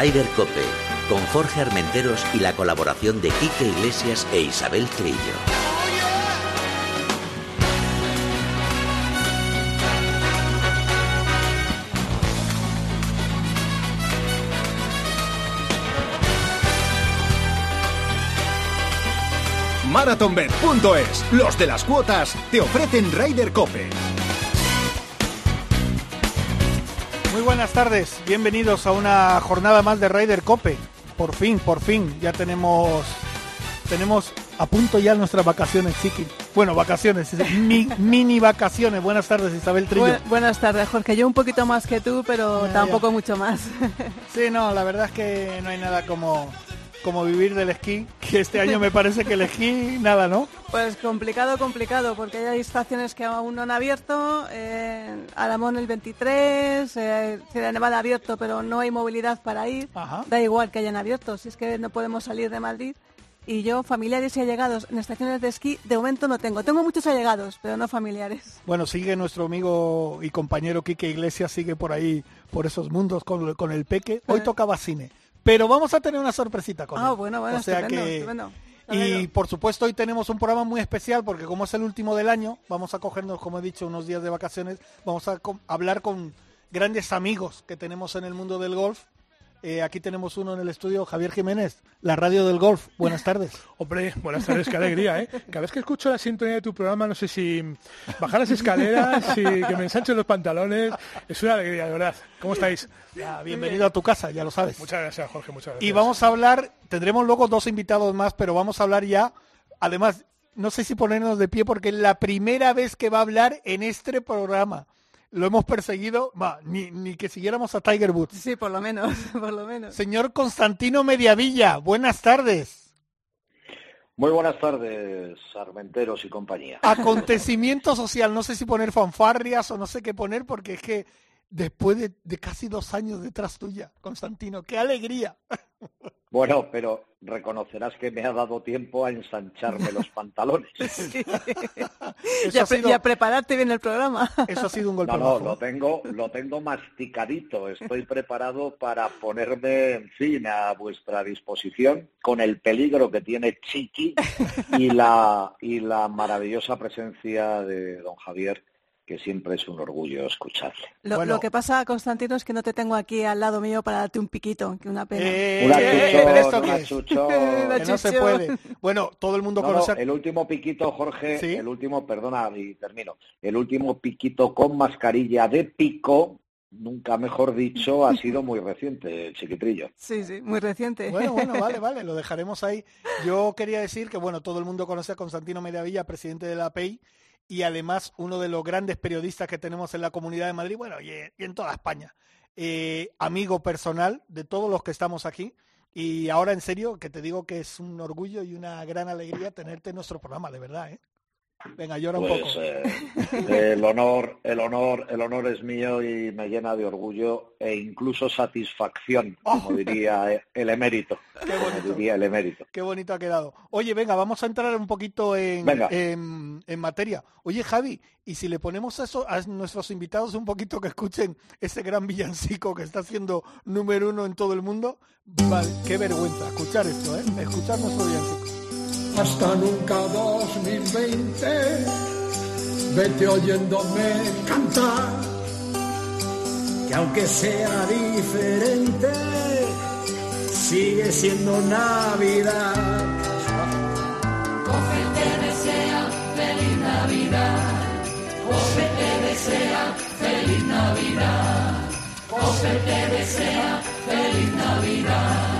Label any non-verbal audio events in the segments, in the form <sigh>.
Rider Cope, con Jorge Armenteros y la colaboración de Quique Iglesias e Isabel Trillo. Marathonbet.es, los de las cuotas, te ofrecen Rider Cope. Buenas tardes, bienvenidos a una jornada más de Ryder Cope. Por fin, por fin, ya tenemos tenemos a punto ya nuestras vacaciones, chiqui. Bueno, vacaciones, <laughs> mini vacaciones. Buenas tardes, Isabel Trillo. buenas tardes, Jorge. Yo un poquito más que tú, pero tampoco mucho más. sí, no, la verdad es que no hay nada como como vivir del esquí, que este año me parece que el esquí nada, ¿no? Pues complicado, complicado, porque hay estaciones que aún no han abierto, eh, Alamón el 23, eh, Nevada ha abierto, pero no hay movilidad para ir, da igual que hayan abierto, si es que no podemos salir de Madrid. Y yo, familiares y allegados en estaciones de esquí, de momento no tengo. Tengo muchos allegados, pero no familiares. Bueno, sigue nuestro amigo y compañero Quique Iglesias, sigue por ahí, por esos mundos con, con el peque. Hoy eh. tocaba cine. Pero vamos a tener una sorpresita con ah, bueno, bueno, o sea que... Y por supuesto hoy tenemos un programa muy especial porque como es el último del año, vamos a cogernos, como he dicho, unos días de vacaciones, vamos a hablar con grandes amigos que tenemos en el mundo del golf eh, aquí tenemos uno en el estudio, Javier Jiménez, la radio del golf. Buenas tardes. <laughs> Hombre, buenas tardes, qué alegría, ¿eh? Cada vez que escucho la sintonía de tu programa, no sé si bajar las escaleras, y que me ensanchen los pantalones. Es una alegría, de verdad. ¿Cómo estáis? bienvenido a tu casa, ya lo sabes. Muchas gracias, Jorge, muchas gracias. Y vamos a hablar, tendremos luego dos invitados más, pero vamos a hablar ya, además, no sé si ponernos de pie porque es la primera vez que va a hablar en este programa lo hemos perseguido, va, ni, ni que siguiéramos a Tiger Woods. Sí, por lo menos, <laughs> por lo menos. Señor Constantino Mediavilla, buenas tardes. Muy buenas tardes, Armenteros y compañía. Acontecimiento social, no sé si poner fanfarrias o no sé qué poner, porque es que después de, de casi dos años detrás tuya, Constantino, qué alegría. <laughs> Bueno, pero reconocerás que me ha dado tiempo a ensancharme los <laughs> pantalones. <laughs> y, a prepararte bien el programa. Eso ha sido un golpe. No, no, lo tengo, lo tengo masticadito. Estoy preparado para ponerme, en fin, a vuestra disposición con el peligro que tiene Chiqui y la, y la maravillosa presencia de don Javier que siempre es un orgullo escucharle. Lo, que pasa, Constantino, es que no te tengo aquí al lado mío para darte un piquito, que una pena. Eh, una chuchón, <laughs> que no se puede. Bueno, todo el mundo conoce... el último piquito, Jorge, el último, perdona y termino, el último piquito con mascarilla de pico, nunca mejor dicho, ha <laughs> sido muy reciente, el chiquitrillo. Sí, sí, muy reciente. Bueno, bueno, <laughs> vale, vale, lo dejaremos ahí. Yo quería decir que, bueno, todo el mundo conoce a Constantino Mediavilla, presidente de la API, y además uno de los grandes periodistas que tenemos en la Comunidad de Madrid, bueno, y, en toda España. Eh, amigo personal de todos los que estamos aquí. Y ahora en serio, que te digo que es un orgullo y una gran alegría tenerte en nuestro programa, de verdad, ¿eh? Venga, llora un pues, poco. Eh, el honor, el honor, el honor es mío y me llena de orgullo e incluso satisfacción, como diría el emérito. <laughs> Qué bonito. Diría el emérito. Qué bonito ha quedado. Oye, venga, vamos a entrar un poquito en, en, materia. Oye, Javi, y si le ponemos eso a nuestros invitados un poquito que escuchen ese gran villancico que está siendo número uno en todo el mundo, vale, qué vergüenza escuchar esto, ¿eh? Escuchar nuestro villancico hasta nunca 2020. Vete oyéndome cantar, que aunque sea diferente, sigue siendo Navidad. Coge te desea feliz Navidad. Coge te desea feliz Navidad. Coge te desea feliz Navidad.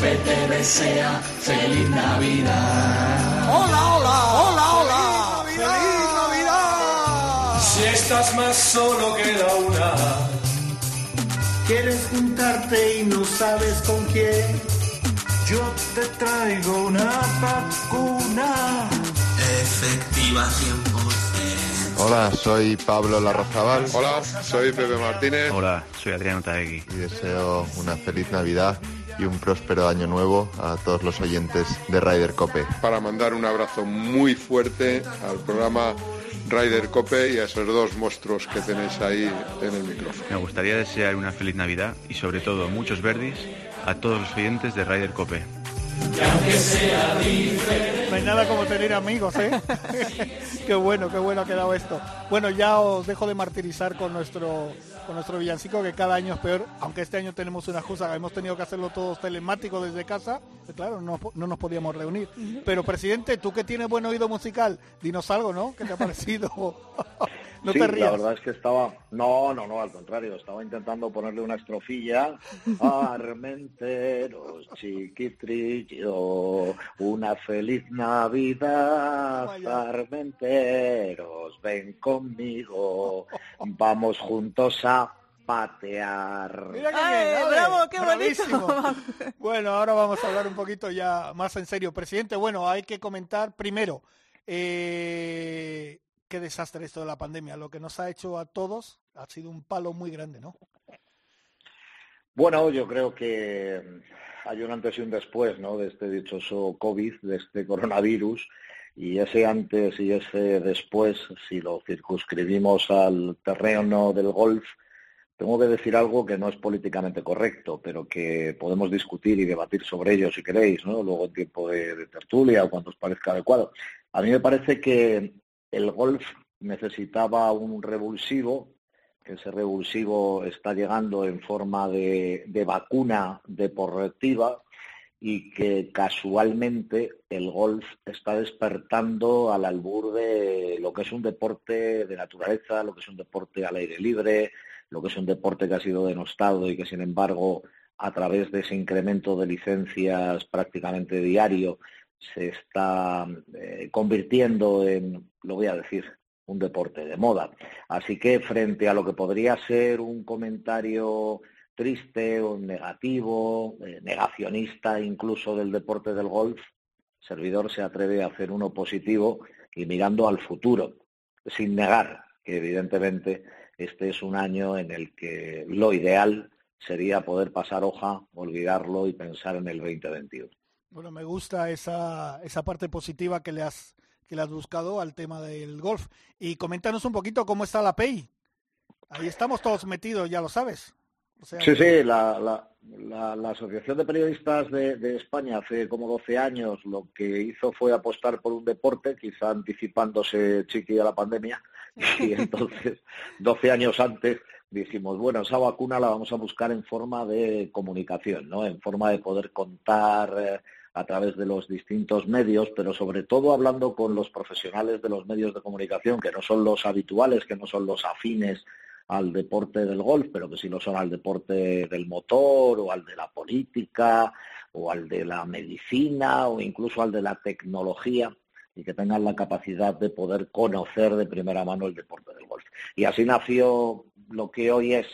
Te desea feliz Navidad. Hola, hola, hola, hola. ¡Feliz Navidad! Si estás más solo que la una. Quieres juntarte y no sabes con quién. Yo te traigo una vacuna. Efectiva 100%. Hola, soy Pablo Larrazabal. Hola, soy Pepe Martínez. Hola, soy Adriano Taegui. Y deseo una feliz Navidad y un próspero año nuevo a todos los oyentes de Ryder Cope. Para mandar un abrazo muy fuerte al programa Ryder Cope y a esos dos monstruos que tenéis ahí en el micrófono. Me gustaría desear una feliz Navidad y sobre todo muchos verdis a todos los clientes de Ryder Cope. No hay nada como tener amigos, ¿eh? <laughs> qué bueno, qué bueno ha quedado esto. Bueno, ya os dejo de martirizar con nuestro con nuestro villancico, que cada año es peor, aunque este año tenemos una excusa, hemos tenido que hacerlo todos telemático desde casa, pues claro, no, no, nos podíamos reunir. Pero, presidente, tú que tienes buen oído musical, dinos algo, ¿no? ¿Qué te ha parecido? <laughs> No te rías. La verdad es que estaba, no, no, no, al contrario, estaba intentando ponerle una estrofilla. <laughs> Armenteros, chiquitrillo, una feliz Navidad. Armenteros, ven conmigo, vamos juntos a patear. Mira qué bravo, qué bonito. <laughs> bueno, ahora vamos a hablar un poquito ya más en serio. Presidente, bueno, hay que comentar primero. Eh, qué desastre esto de la pandemia. Lo que nos ha hecho a todos ha sido un palo muy grande, ¿no? Bueno, yo creo que hay un antes y un después, ¿no? De este dichoso COVID, de este coronavirus. Y ese antes y ese después, si lo circunscribimos al terreno del golf, tengo que decir algo que no es políticamente correcto, pero que podemos discutir y debatir sobre ello si queréis, ¿no? Luego en tiempo de, de tertulia o cuando os parezca adecuado. A mí me parece que el golf necesitaba un revulsivo, que ese revulsivo está llegando en forma de, vacuna deportiva y que casualmente el golf está despertando al albur de lo que es un deporte de naturaleza, lo que es un deporte al aire libre, lo que es un deporte que ha sido denostado y que sin embargo a través de ese incremento de licencias prácticamente diario se está eh, convirtiendo en, lo voy a decir, un deporte de moda. Así que frente a lo que podría ser un comentario triste o negativo, eh, negacionista incluso del deporte del golf, servidor se atreve a hacer uno positivo y mirando al futuro, sin negar que evidentemente este es un año en el que lo ideal sería poder pasar hoja, olvidarlo y pensar en el 2021. Bueno, me gusta esa, esa parte positiva que le has que le has buscado al tema del golf. Y coméntanos un poquito cómo está la PEI. Ahí estamos todos metidos, ya lo sabes. sí, sí, la, la, la, Asociación de Periodistas de, de, España hace como 12 años lo que hizo fue apostar por un deporte, quizá anticipándose chiqui a la pandemia, <laughs> y entonces 12 años antes dijimos, bueno, esa vacuna la vamos a buscar en forma de comunicación, ¿no? En forma de poder contar eh, a través de los distintos medios, pero sobre todo hablando con los profesionales de los medios de comunicación, que no son los habituales, que no son los afines al deporte del golf, pero que sí lo son al deporte del motor o al de la política o al de la medicina o incluso al de la tecnología y que tengan la capacidad de poder conocer de primera mano el deporte del golf. Y así nació lo que hoy es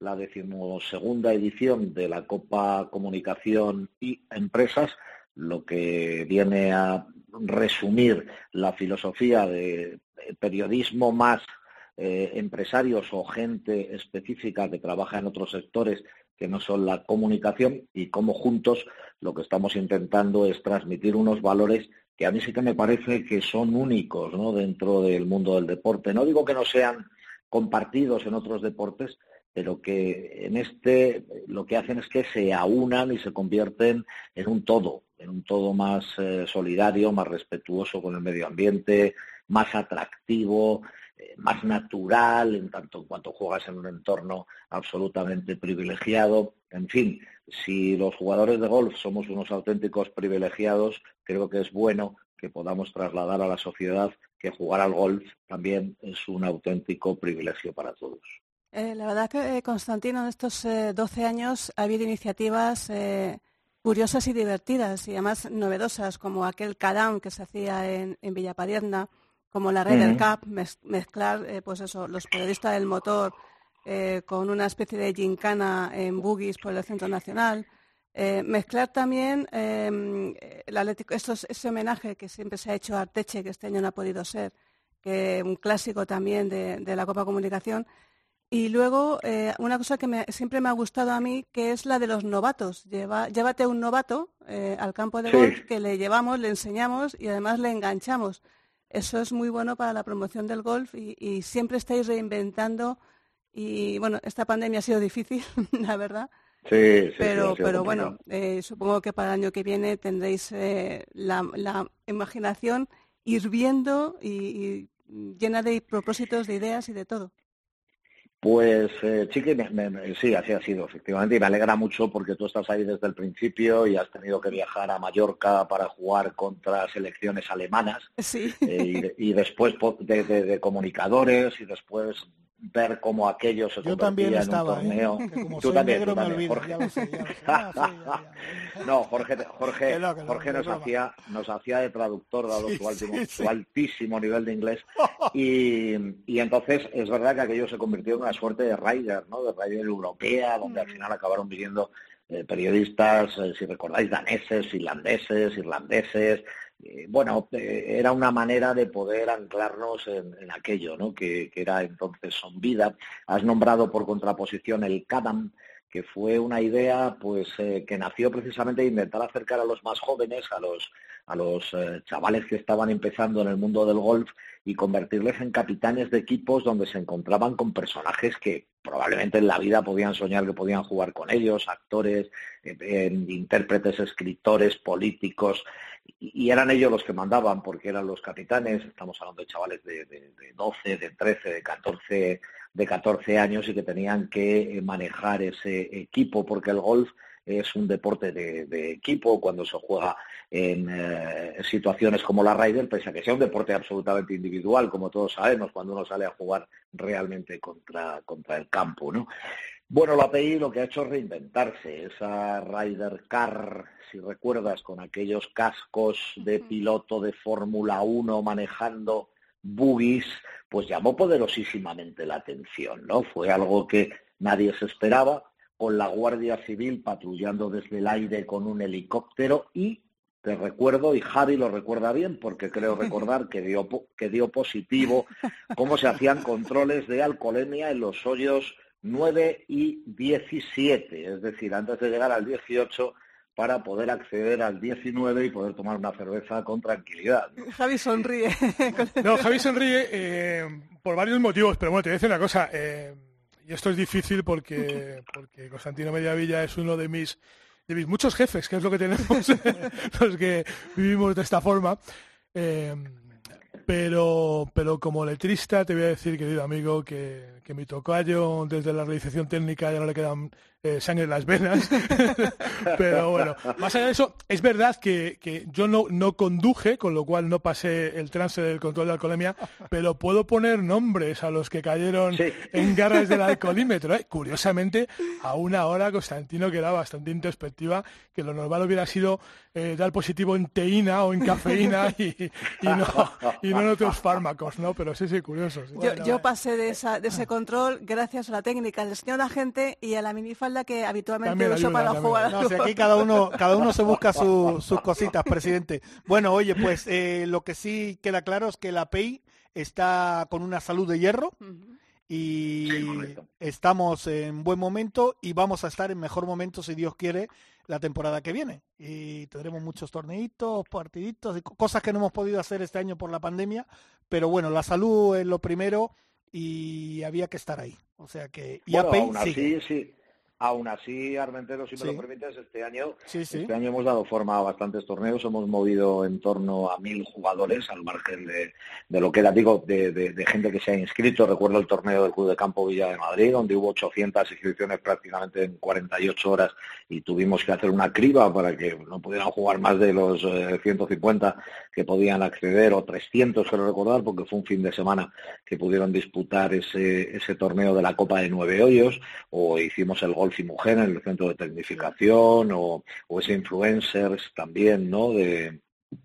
la decimosegunda edición de la Copa Comunicación y Empresas, lo que viene a resumir la filosofía de periodismo más eh, empresarios o gente específica que trabaja en otros sectores que no son la comunicación y cómo juntos lo que estamos intentando es transmitir unos valores que a mí sí que me parece que son únicos dentro del mundo del deporte. No digo que no sean compartidos en otros deportes, pero que en este lo que hacen es que se aunan y se convierten en un todo, en un todo más eh, solidario, más respetuoso con el medio ambiente, más atractivo, eh, más natural, en tanto en cuanto juegas en un entorno absolutamente privilegiado. En fin, si los jugadores de golf somos unos auténticos privilegiados, creo que es bueno que podamos trasladar a la sociedad que jugar al golf también es un auténtico privilegio para todos. Eh, la verdad que, Constantino, en estos 12 años ha habido iniciativas curiosas y divertidas y además novedosas, como aquel Cadam que se hacía en, en Villapadierna, como la Ryder Cup, mezclar eh, pues eso, los periodistas del motor eh, con una especie de gincana en buggies por el Centro Nacional. Eh, mezclar también em, el Atlético, ese homenaje que siempre se ha hecho a Arteche, que este año no ha podido ser, que un clásico también de, de la Copa Comunicación, y luego, eh, una cosa que siempre me ha gustado a mí, que es la de los novatos. Lleva, llévate un novato eh, al campo de golf que le llevamos, le enseñamos y además le enganchamos. eso es muy bueno para la promoción del golf y, siempre estáis reinventando y bueno, esta pandemia ha sido difícil, <laughs> la verdad. Sí, sí, pero, pero bueno, eh, supongo que para el año que viene tendréis eh, la, imaginación hirviendo y llena de propósitos, de ideas y de todo. Pues eh, Chiqui, sí, así ha sido, efectivamente, y me alegra mucho porque tú estás ahí desde el principio y has tenido que viajar a Mallorca para jugar contra selecciones alemanas sí. Eh, y, después de, comunicadores y después ver cómo aquello se Yo también estaba, en un torneo. <laughs> ¿eh? Como tú también, negro, me Jorge. no, Jorge, Jorge, Jorge nos hacía nos hacía de traductor dado su, altísimo nivel de inglés <laughs> y, y, entonces es verdad que aquello se convirtió en una suerte de rider, ¿no? De rider europea, donde al mm. final acabaron viviendo eh, periodistas, eh, si recordáis, daneses, finlandeses, irlandeses, eh, bueno, eh, era una manera de poder anclarnos en, aquello, ¿no? Que, era entonces Son Vida. Has nombrado por contraposición el CADAM, que fue una idea pues eh, que nació precisamente de intentar acercar a los más jóvenes, a los, a los chavales que estaban empezando en el mundo del golf y convertirles en capitanes de equipos donde se encontraban con personajes que probablemente en la vida podían soñar que podían jugar con ellos, actores, intérpretes, escritores, políticos, y eran ellos los que mandaban porque eran los capitanes, estamos hablando de chavales de, de, de 12, de 13, de 14, de 14 años y que tenían que eh, manejar ese equipo porque el golf es un deporte de, equipo cuando se juega en eh, situaciones como la Ryder, pese a que sea un deporte absolutamente individual, como todos sabemos, cuando uno sale a jugar realmente contra, contra el campo, ¿no? Bueno, la API lo que ha hecho es reinventarse. Esa Ryder Car, si recuerdas, con aquellos cascos de piloto de Fórmula 1 manejando buggies, pues llamó poderosísimamente la atención, ¿no? Fue algo que nadie se esperaba, con la Guardia Civil patrullando desde el aire con un helicóptero y te recuerdo, y Javi lo recuerda bien, porque creo <laughs> recordar que dio, que dio positivo, cómo se hacían controles de alcoholemia en los hoyos 9 y 17, es decir, antes de llegar al 18 para poder acceder al 19 y poder tomar una cerveza con tranquilidad. Javi sonríe. no, Javi sonríe eh, por varios motivos, pero bueno, te voy a decir una cosa. Eh, y esto es difícil porque, <laughs> porque Constantino Mediavilla es uno de mis, de mis muchos jefes, que es lo que tenemos <laughs> los que vivimos de esta forma. Eh, pero, pero como letrista te voy a decir, querido amigo, que, que mi tocayo desde la realización técnica ya no le quedan eh, sangre en las venas. <laughs> Pero bueno, más allá de eso, es verdad que, que, yo no, no conduje, con lo cual no pasé el trance del control de alcoholemia, pero puedo poner nombres a los que cayeron en garras del alcoholímetro. ¿eh? Curiosamente, a una hora Constantino queda bastante introspectiva, que lo normal hubiera sido eh, dar positivo en teína o en cafeína <laughs> y, y, no, y no en otros fármacos, ¿no? Pero sí, sí, curioso. Yo, yo, pasé de, esa, de ese control gracias a la técnica del señor agente y a la minifalda que habitualmente uso para jugar. No, aquí cada uno, cada uno se busca sus cositas, presidente. Bueno, oye, pues eh, lo que sí queda claro es que la PEI está con una salud de hierro. Y estamos en buen momento y vamos a estar en mejor momento, si Dios quiere, la temporada que viene. Y tendremos muchos torneitos, partiditos, y cosas que no hemos podido hacer este año por la pandemia. Pero bueno, la salud es lo primero y había que estar ahí. O sea que y aún así, sí. Aún así, Armentero, si me lo permites, este año, este año hemos dado forma a bastantes torneos, hemos movido en torno a mil jugadores al margen de, lo que era, digo, de, gente que se ha inscrito. Recuerdo el torneo del Club de Campo Villa de Madrid, donde hubo 800 inscripciones prácticamente en 48 horas y tuvimos que hacer una criba para que no pudieran jugar más de los 150 eh, que podían acceder, o 300, quiero recordar, porque fue un fin de semana que pudieron disputar ese, ese torneo de la Copa de Nueve Hoyos, o hicimos el Golf y Mujer en el centro de tecnificación o, ese influencers también, ¿no? De,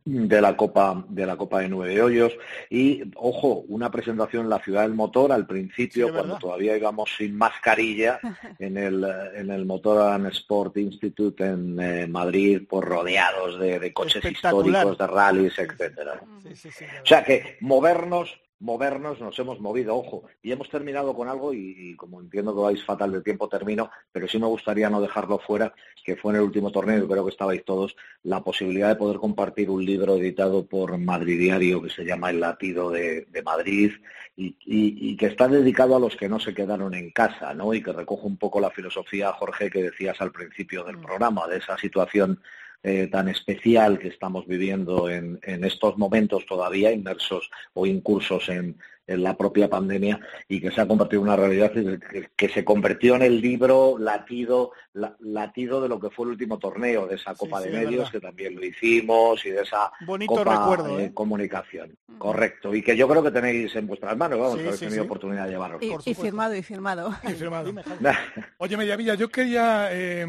de la Copa de la Copa de Nueve Hoyos. Y ojo una presentación en la ciudad del motor al principio cuando todavía íbamos sin mascarilla <laughs> en el en el Motor Sport Institute en eh, Madrid por rodeados de, coches históricos de rallies etcétera o sea que movernos movernos, nos hemos movido, ojo, y hemos terminado con algo, y, como entiendo que vais fatal de tiempo, termino, pero sí me gustaría no dejarlo fuera, que fue en el último torneo, y creo que estabais todos, la posibilidad de poder compartir un libro editado por Madrid Diario que se llama El latido de, Madrid, y, que está dedicado a los que no se quedaron en casa, ¿no? Y que recoge un poco la filosofía, Jorge, que decías al principio del mm. programa, de esa situación eh, tan especial que estamos viviendo en, en, estos momentos todavía inmersos o incursos en, en la propia pandemia y que se ha convertido en una realidad que, se convirtió en el libro latido, latido de lo que fue el último torneo, de esa Copa de Medios, que también lo hicimos, y de esa Copa de ¿eh? Comunicación. Correcto. Y que yo creo que tenéis en vuestras manos, vamos, que tenido oportunidad de llevarlo. Y, firmado, y firmado. <laughs> Oye, Mediavilla, yo quería, eh,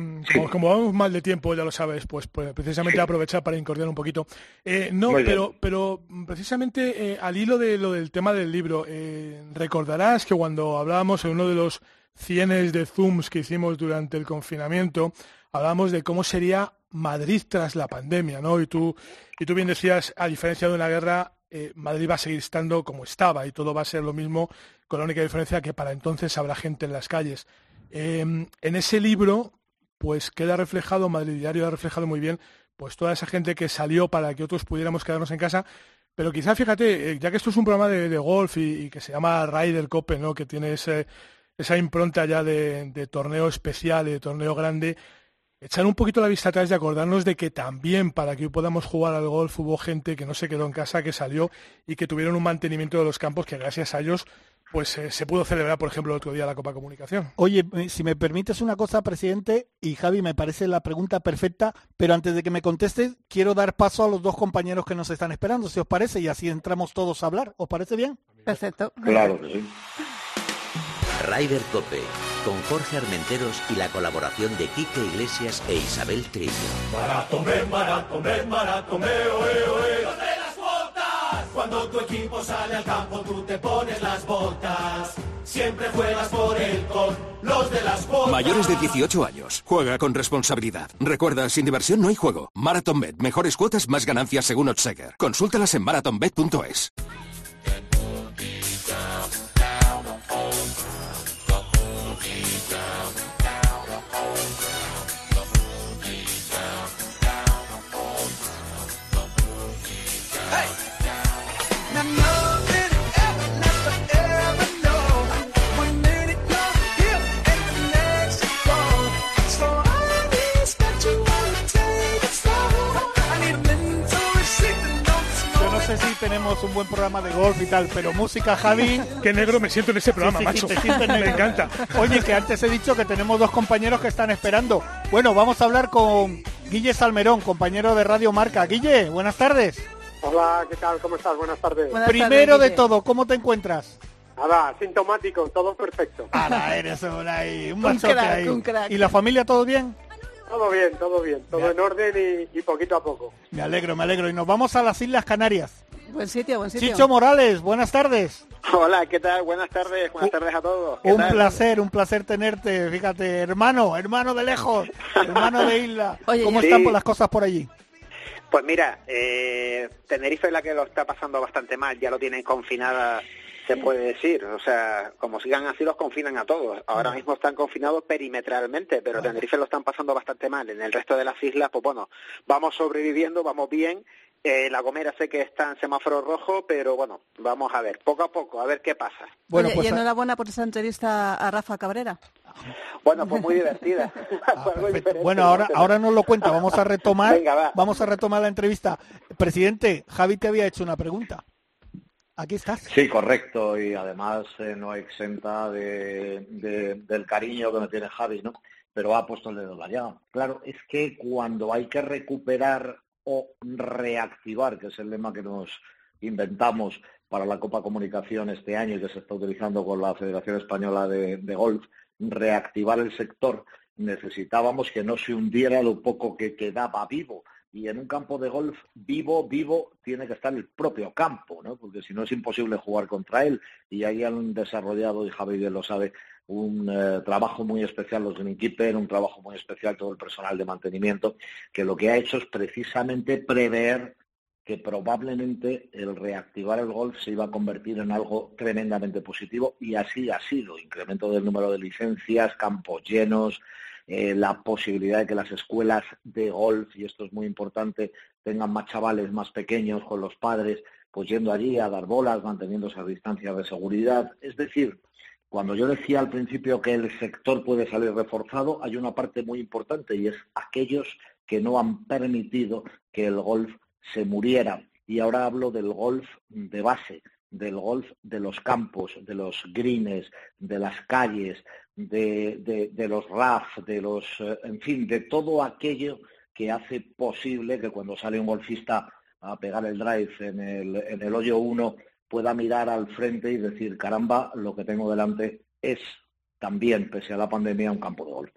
como, vamos mal de tiempo, ya lo sabes, pues, pues precisamente aprovechar para incordiar un poquito. Eh, no, pero, pero precisamente al hilo de lo del tema del libro, eh, recordarás que cuando hablábamos en uno de los cienes de Zooms que hicimos durante el confinamiento, hablábamos de cómo sería Madrid tras la pandemia, ¿no? Y tú, y tú bien decías, a diferencia de una guerra, eh, Madrid va a seguir estando como estaba y todo va a ser lo mismo, con la única diferencia que para entonces habrá gente en las calles. Em, en ese libro, pues queda reflejado, Madrid Diario ha reflejado muy bien, pues toda esa gente que salió para que otros pudiéramos quedarnos en casa, pero quizá, fíjate, eh, ya que esto es un programa de, golf y, que se llama Ryder Cope, ¿no? que tiene esa impronta ya de, torneo especial de torneo grande, echar un poquito la vista atrás y acordarnos de que también para que podamos jugar al golf hubo gente que no se quedó en casa, que salió y que tuvieron un mantenimiento de los campos que gracias a ellos pues eh, se pudo celebrar, por ejemplo, el otro día la Copa Comunicación. Oye, eh, si me permites una cosa, presidente, y Javi, me parece la pregunta perfecta, pero antes de que me conteste, quiero dar paso a los dos compañeros que nos están esperando, si os parece, y así entramos todos a hablar. ¿Os parece bien? Perfecto. Claro sí. Rider Cope, con Jorge Armenteros y la colaboración de Quique Iglesias e Isabel Trillo. Maratón, maratón, maratón, cuando tu equipo sale al campo, tú te pones las botas. Siempre juegas por el con los de las botas. Mayores de 18 años. Juega con responsabilidad. Recuerda, sin diversión no hay juego. MarathonBet. Mejores cuotas, más ganancias según Otsaker. Consúltalas en marathonbet.es. tenemos un buen programa de golf y tal, pero música, Javi. <laughs> Qué negro me siento en ese programa, macho. <laughs> me encanta. Oye, que antes he dicho que tenemos dos compañeros que están esperando. Bueno, vamos a hablar con Guille Salmerón, compañero de Radio Marca. Guille, buenas tardes. Hola, ¿qué tal? ¿Cómo estás? Buenas tardes. Primero de todo, ¿cómo te encuentras? Nada, sintomático, todo perfecto. Ahora eres un, ahí, un, ahí. ¿Y la familia todo bien? Todo bien, todo bien, todo en orden y, poquito a poco. Me alegro, me alegro. Y nos vamos a las Islas Canarias. Buen sitio, buen sitio. Chicho Morales, buenas tardes. Hola, ¿qué tal? Buenas tardes, buenas tardes a todos. Un placer, un placer tenerte. Fíjate, hermano, hermano de lejos, hermano de isla. <laughs> ¿Cómo están las cosas por allí? Pues mira, eh, Tenerife es la que lo está pasando bastante mal, ya lo tienen confinada se puede decir. O sea, como sigan así, los confinan a todos. Ahora mismo están confinados perimetralmente, pero Tenerife lo están pasando bastante mal. En el resto de las islas, pues bueno, vamos sobreviviendo, vamos bien. Eh, la Gomera sé que está en semáforo rojo, pero bueno, vamos a ver, poco a poco, a ver qué pasa. Bueno, pues, y enhorabuena por esa entrevista a Rafa Cabrera. Bueno, pues muy divertida. <laughs> <laughs> Ah, bueno, ahora, ahora nos lo cuenta, vamos a retomar, vamos a retomar la entrevista. Presidente, Javi te había hecho una pregunta. Aquí estás. Sí, correcto, y además eh, no exenta de, del cariño que me tiene Javi, ¿no? Pero ha puesto el dedo en la llaga. Claro, es que cuando hay que recuperar o reactivar, que es el lema que nos inventamos para la Copa Comunicación este año y que se está utilizando con la Federación Española de Golf, reactivar el sector, necesitábamos que no se hundiera lo poco que quedaba vivo y en un campo de golf vivo, vivo, tiene que estar el propio campo, ¿no? Porque si no es imposible jugar contra él. Y ahí han desarrollado, y Javier lo sabe, un eh, trabajo muy especial los greenkeeper, un trabajo muy especial todo el personal de mantenimiento, que lo que ha hecho es precisamente prever que probablemente el reactivar el golf se iba a convertir en algo tremendamente positivo y así ha sido. Incremento del número de licencias, campos llenos, eh, la posibilidad de que las escuelas de golf, y esto es muy importante, tengan más chavales más pequeños con los padres, pues yendo allí a dar bolas, manteniendo esas distancias de seguridad. Es decir, cuando yo decía al principio que el sector puede salir reforzado, hay una parte muy importante y es aquellos que no han permitido que el golf se muriera. Y ahora hablo del golf de base, del golf de los campos, de los greens, de las calles, de, los RAF, de los, eh, en fin, de todo aquello que hace posible que cuando sale un golfista a pegar el drive en el, en el hoyo 1 pueda mirar al frente y decir, caramba, lo que tengo delante es también, pese a la pandemia, un campo de golf.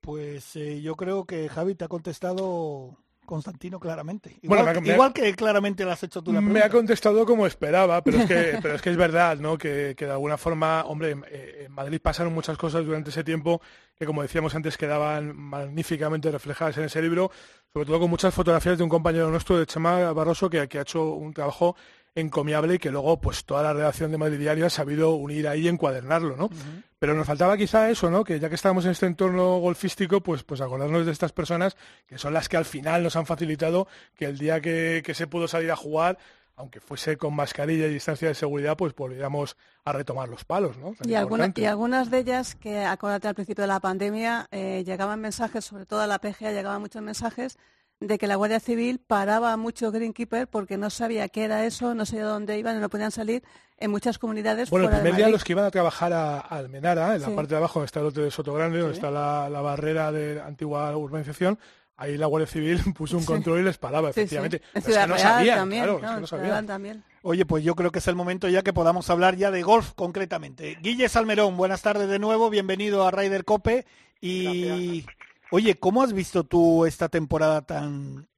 Pues eh, yo creo que Javi te ha contestado Constantino, claramente. Igual, que claramente lo has hecho tú la Me ha contestado como esperaba, pero es que, <laughs> pero es, que es verdad, ¿no? Que, de alguna forma, hombre, eh, en Madrid pasaron muchas cosas durante ese tiempo que, como decíamos antes, quedaban magníficamente reflejadas en ese libro, sobre todo con muchas fotografías de un compañero nuestro, de Chema Barroso, que, que ha hecho un trabajo encomiable y que luego pues toda la redacción de Madrid Diario ha sabido unir ahí y encuadernarlo, ¿no? Pero nos faltaba quizá eso, ¿no? Que ya que estábamos en este entorno golfístico, pues, pues acordarnos de estas personas que son las que al final nos han facilitado que el día que, se pudo salir a jugar, aunque fuese con mascarilla y distancia de seguridad, pues volviéramos a retomar los palos, ¿no? y, algunas de ellas que, acuérdate, al principio de la pandemia eh, llegaban mensajes, sobre todo a la PGA llegaban muchos mensajes de que la Guardia Civil paraba a muchos greenkeepers porque no sabía qué era eso, no sabía dónde iban y no podían salir en muchas comunidades. Bueno, el primer día los que iban a trabajar a, Almenara, en la parte de abajo donde está el lote de Soto Grande, donde está la, barrera de la antigua urbanización, ahí la Guardia Civil <laughs> puso un control y les paraba, efectivamente. En Ciudad no también, También. Oye, pues yo creo que es el momento ya que podamos hablar ya de golf concretamente. Guille Salmerón, buenas tardes de nuevo, bienvenido a Ryder Cope y... Oye, ¿cómo has visto tú esta temporada tan...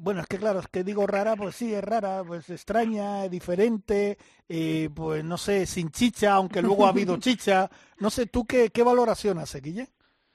Bueno, es que claro, es que digo rara, pues sí, es rara, pues extraña, diferente, eh, pues no sé, sin chicha, aunque luego ha habido <laughs> chicha. No sé, ¿tú qué, qué valoración haces, Guille?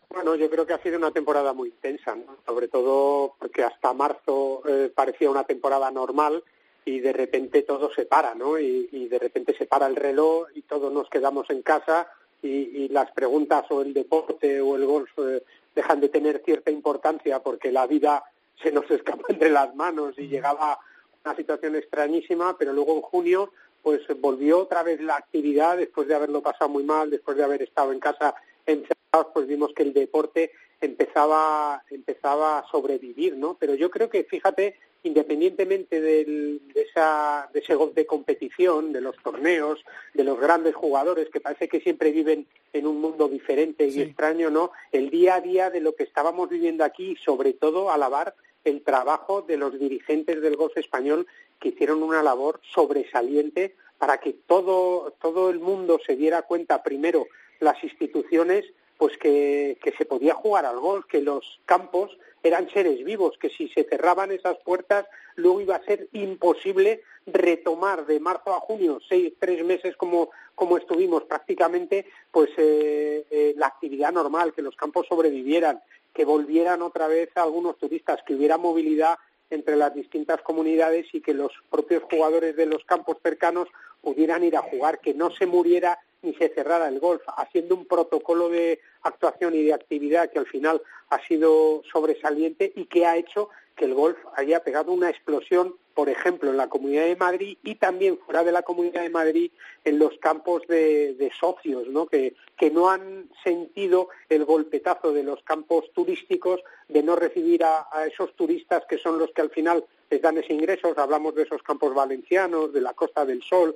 Bueno, yo creo que ha sido una temporada muy intensa, sobre todo porque hasta marzo eh, parecía una temporada normal y de repente todo se para, ¿no? Y, de repente se para el reloj y todos nos quedamos en casa y, las preguntas o el deporte o el golf eh, dejan de tener cierta importancia porque la vida se nos escapa <laughs> entre las manos y llegaba una situación extrañísima, pero luego en junio pues volvió otra vez la actividad después de haberlo pasado muy mal, después de haber estado en casa encerrados, pues vimos que el deporte empezaba empezaba a sobrevivir, ¿no? Pero yo creo que fíjate independientemente de, esa, de ese de competición, de los torneos, de los grandes jugadores que parece que siempre viven en un mundo diferente y extraño, ¿no? El día a día de lo que estábamos viviendo aquí, sobre todo alabar el trabajo de los dirigentes del golf español que hicieron una labor sobresaliente para que todo, todo el mundo se diera cuenta, primero, las instituciones, pues que, se podía jugar al golf, que los campos eran seres vivos, que si se cerraban esas puertas, luego iba a ser imposible retomar de marzo a junio, seis, tres meses como, como estuvimos prácticamente, pues eh, eh, la actividad normal, que los campos sobrevivieran, que volvieran otra vez algunos turistas, que hubiera movilidad entre las distintas comunidades y que los propios jugadores de los campos cercanos pudieran ir a jugar, que no se muriera ni se cerrara el golf, haciendo un protocolo de actuación y de actividad que al final ha sido sobresaliente y que ha hecho que el golf haya pegado una explosión, por ejemplo, en la Comunidad de Madrid y también fuera de la Comunidad de Madrid en los campos de, socios, ¿no? Que, que no han sentido el golpetazo de los campos turísticos de no recibir a, a esos turistas que son los que al final les dan ese ingresos. Hablamos de esos campos valencianos, de la Costa del Sol,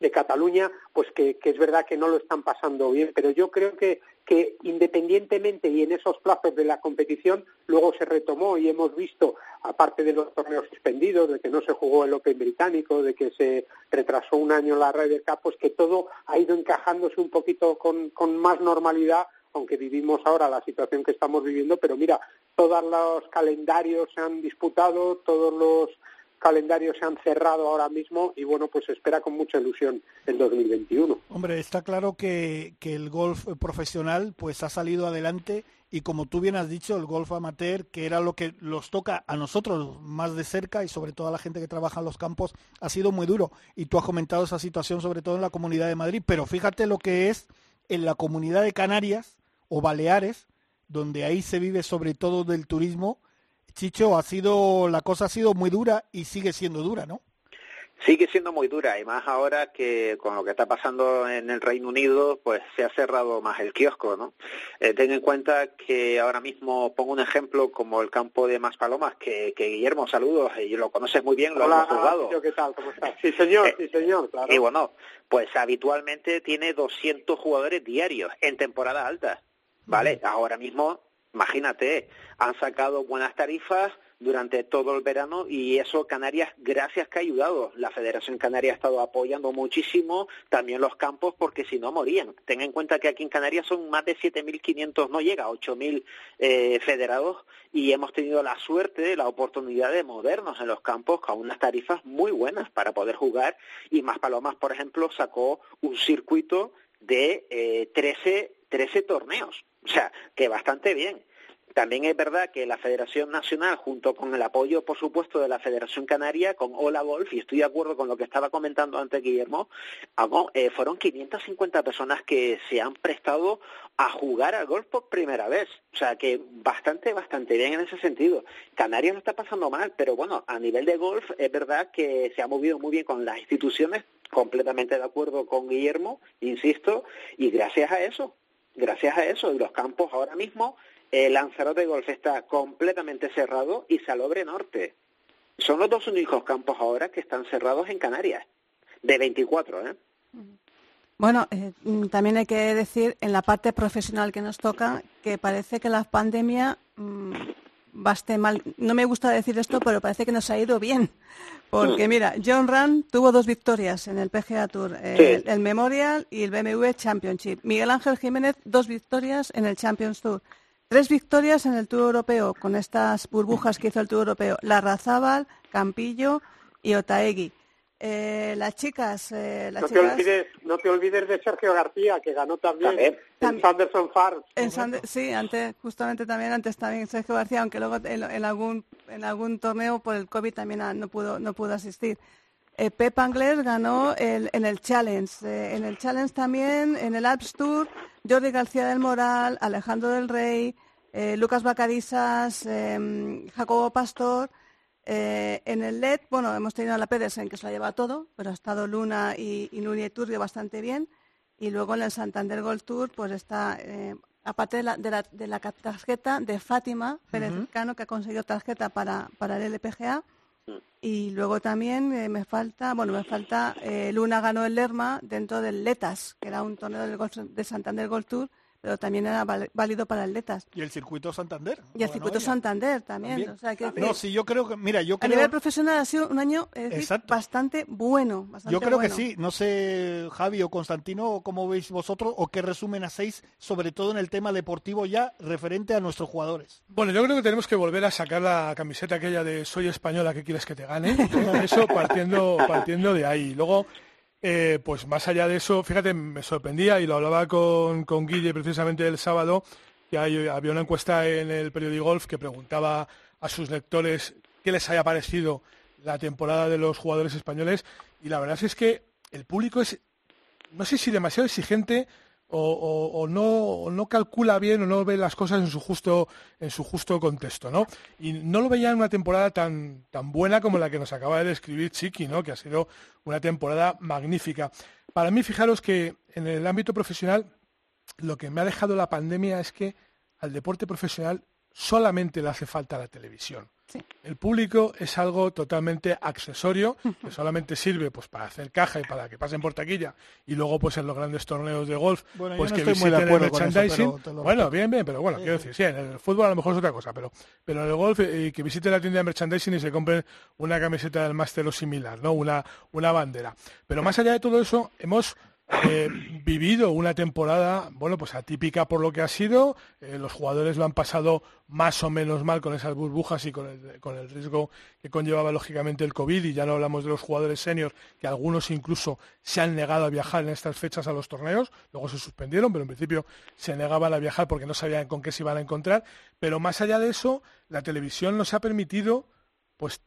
de Cataluña, pues que, es verdad que no lo están pasando bien, pero yo creo que, que independientemente y en esos plazos de la competición, luego se retomó y hemos visto, aparte de los torneos suspendidos, de que no se jugó el Open británico, de que se retrasó un año la Ryder Cup, pues que todo ha ido encajándose un poquito con, con más normalidad aunque vivimos ahora la situación que estamos viviendo, pero mira, todos los calendarios se han disputado, todos los calendarios se han cerrado ahora mismo y bueno, pues espera con mucha ilusión el 2021. Hombre, está claro que, que el golf profesional pues ha salido adelante y como tú bien has dicho, el golf amateur, que era lo que los toca a nosotros más de cerca y sobre todo a la gente que trabaja en los campos, ha sido muy duro. Y tú has comentado esa situación sobre todo en la Comunidad de Madrid, pero fíjate lo que es en la Comunidad de Canarias o Baleares, donde ahí se vive sobre todo del turismo. Chicho, ha sido la cosa ha sido muy dura y sigue siendo dura, ¿no? Sigue siendo muy dura y más ahora que con lo que está pasando en el Reino Unido, pues se ha cerrado más el kiosco, ¿no? Eh, ten en cuenta que ahora mismo pongo un ejemplo como el campo de Maspalomas, que, que Guillermo, saludos, y lo conoces muy bien, lo Hola, hemos jugado. ¿qué tal? ¿Cómo estás? Sí, señor, Eh, sí, señor, claro. Y bueno, pues habitualmente tiene 200 jugadores diarios en temporada alta, ¿vale? Ahora mismo, imagínate, han sacado buenas tarifas durante todo el verano y eso Canarias, gracias que ha ayudado. La Federación Canaria ha estado apoyando muchísimo también los campos porque si no morían. Ten en cuenta que aquí en Canarias son más de 7.500, no llega a 8.000 eh, federados y hemos tenido la suerte, la oportunidad de movernos en los campos con unas tarifas muy buenas para poder jugar y Más Palomas, por ejemplo, sacó un circuito de eh, 13, 13 torneos. O sea, que bastante bien. También es verdad que la Federación Nacional, junto con el apoyo, por supuesto, de la Federación Canaria, con Ola Golf, y estoy de acuerdo con lo que estaba comentando antes Guillermo, eh, fueron 550 personas que se han prestado a jugar al golf por primera vez. O sea que bastante, bastante bien en ese sentido. Canarias no está pasando mal, pero bueno, a nivel de golf es verdad que se ha movido muy bien con las instituciones, completamente de acuerdo con Guillermo, insisto, y gracias a eso, gracias a eso, los campos ahora mismo el Lanzarote Golf está completamente cerrado y Salobre Norte. Son los dos únicos campos ahora que están cerrados en Canarias, de 24, ¿eh? Bueno, eh, mm, también hay que decir en la parte profesional que nos toca que parece que la pandemia mm, baste mal. No me gusta decir esto, pero parece que nos ha ido bien. Porque mira, John Rand tuvo dos victorias en el PGA Tour, eh, el, el Memorial y el BMW Championship. Miguel Ángel Jiménez, dos victorias en el Champions Tour. Tres victorias en el Tour Europeo con estas burbujas que hizo el Tour Europeo. Larrazábal, Campillo y Otaegui. Eh, las chicas, eh, las no, te olvides, no te olvides de Sergio García, que ganó también en Sanderson Farms. en Sande- sí, antes, justamente también antes también Sergio García, aunque luego en, en algún en algún torneo por el COVID también no pudo no pudo asistir. Eh, Pep Angles ganó el, en el Challenge, eh, en el Challenge también, en el Alps Tour, Jordi García del Moral, Alejandro del Rey, eh, Lucas Bacarizas, eh, Jacobo Pastor. Eh, en el LED, bueno, hemos tenido a la Pedersen que se la lleva todo, pero ha estado Luna y, y Núñez Turbio bastante bien. Y luego en el Santander Gold Tour, pues está, eh, aparte de la, de, la, de la tarjeta de Fátima Pérez. Cano, que ha conseguido tarjeta para, para el LPGA. Y luego también eh, me falta, bueno, me falta, eh, Luna ganó el Lerma dentro del Letas, que era un torneo del golf, de Santander Gold Tour, pero también era válido para el Letas. Y el circuito Santander. Y el circuito. Santander también. También. O sea, que No, sí, yo creo que, mira, yo a creo... nivel profesional ha sido un año es decir, Exacto. bastante bueno. bastante Yo creo bueno. que sí, no sé, Javi o Constantino, cómo veis vosotros o qué resumen hacéis, sobre todo en el tema deportivo ya referente a nuestros jugadores. Bueno, yo creo que tenemos que volver a sacar la camiseta aquella de soy española, ¿qué quieres que te gane? Eso partiendo, partiendo de ahí. Luego, eh, pues más allá de eso, fíjate, me sorprendía y lo hablaba con, con Guille precisamente el sábado, que hay- había una encuesta en el periódico Golf que preguntaba a sus lectores qué les haya parecido la temporada de los jugadores españoles y la verdad es que el público es, no sé si demasiado exigente o, no calcula bien o no ve las cosas en su justo en su justo contexto, ¿no? Y no lo veía en una temporada tan tan buena como la que nos acaba de describir Chiqui, ¿no? Que ha sido una temporada magnífica. Para mí, fijaros que en el ámbito profesional lo que me ha dejado la pandemia es que al deporte profesional solamente le hace falta la televisión. El público es algo totalmente accesorio, que solamente sirve pues para hacer caja y para que pasen por taquilla, y luego pues en los grandes torneos de golf, Bueno, yo pues no que estoy muy de visiten el acuerdo con eso, merchandising. lo bueno, bien, bien, pero bueno, quiero decir, sí, en el fútbol a lo mejor es otra cosa, pero, pero en el golf, eh, que visiten la tienda de merchandising y se compren una camiseta del máster o similar, ¿no? Una, una bandera. Pero más allá de todo eso, hemos vivido una temporada, bueno, pues atípica por lo que ha sido. Eh, los jugadores lo han pasado más o menos mal con esas burbujas y con el, con el, riesgo que conllevaba lógicamente el COVID. Y ya no hablamos de los jugadores seniors, que algunos incluso se han negado a viajar en estas fechas a los torneos. Luego se suspendieron, pero en principio se negaban a viajar porque no sabían con qué se iban a encontrar. Pero más allá de eso, la televisión nos ha permitido pues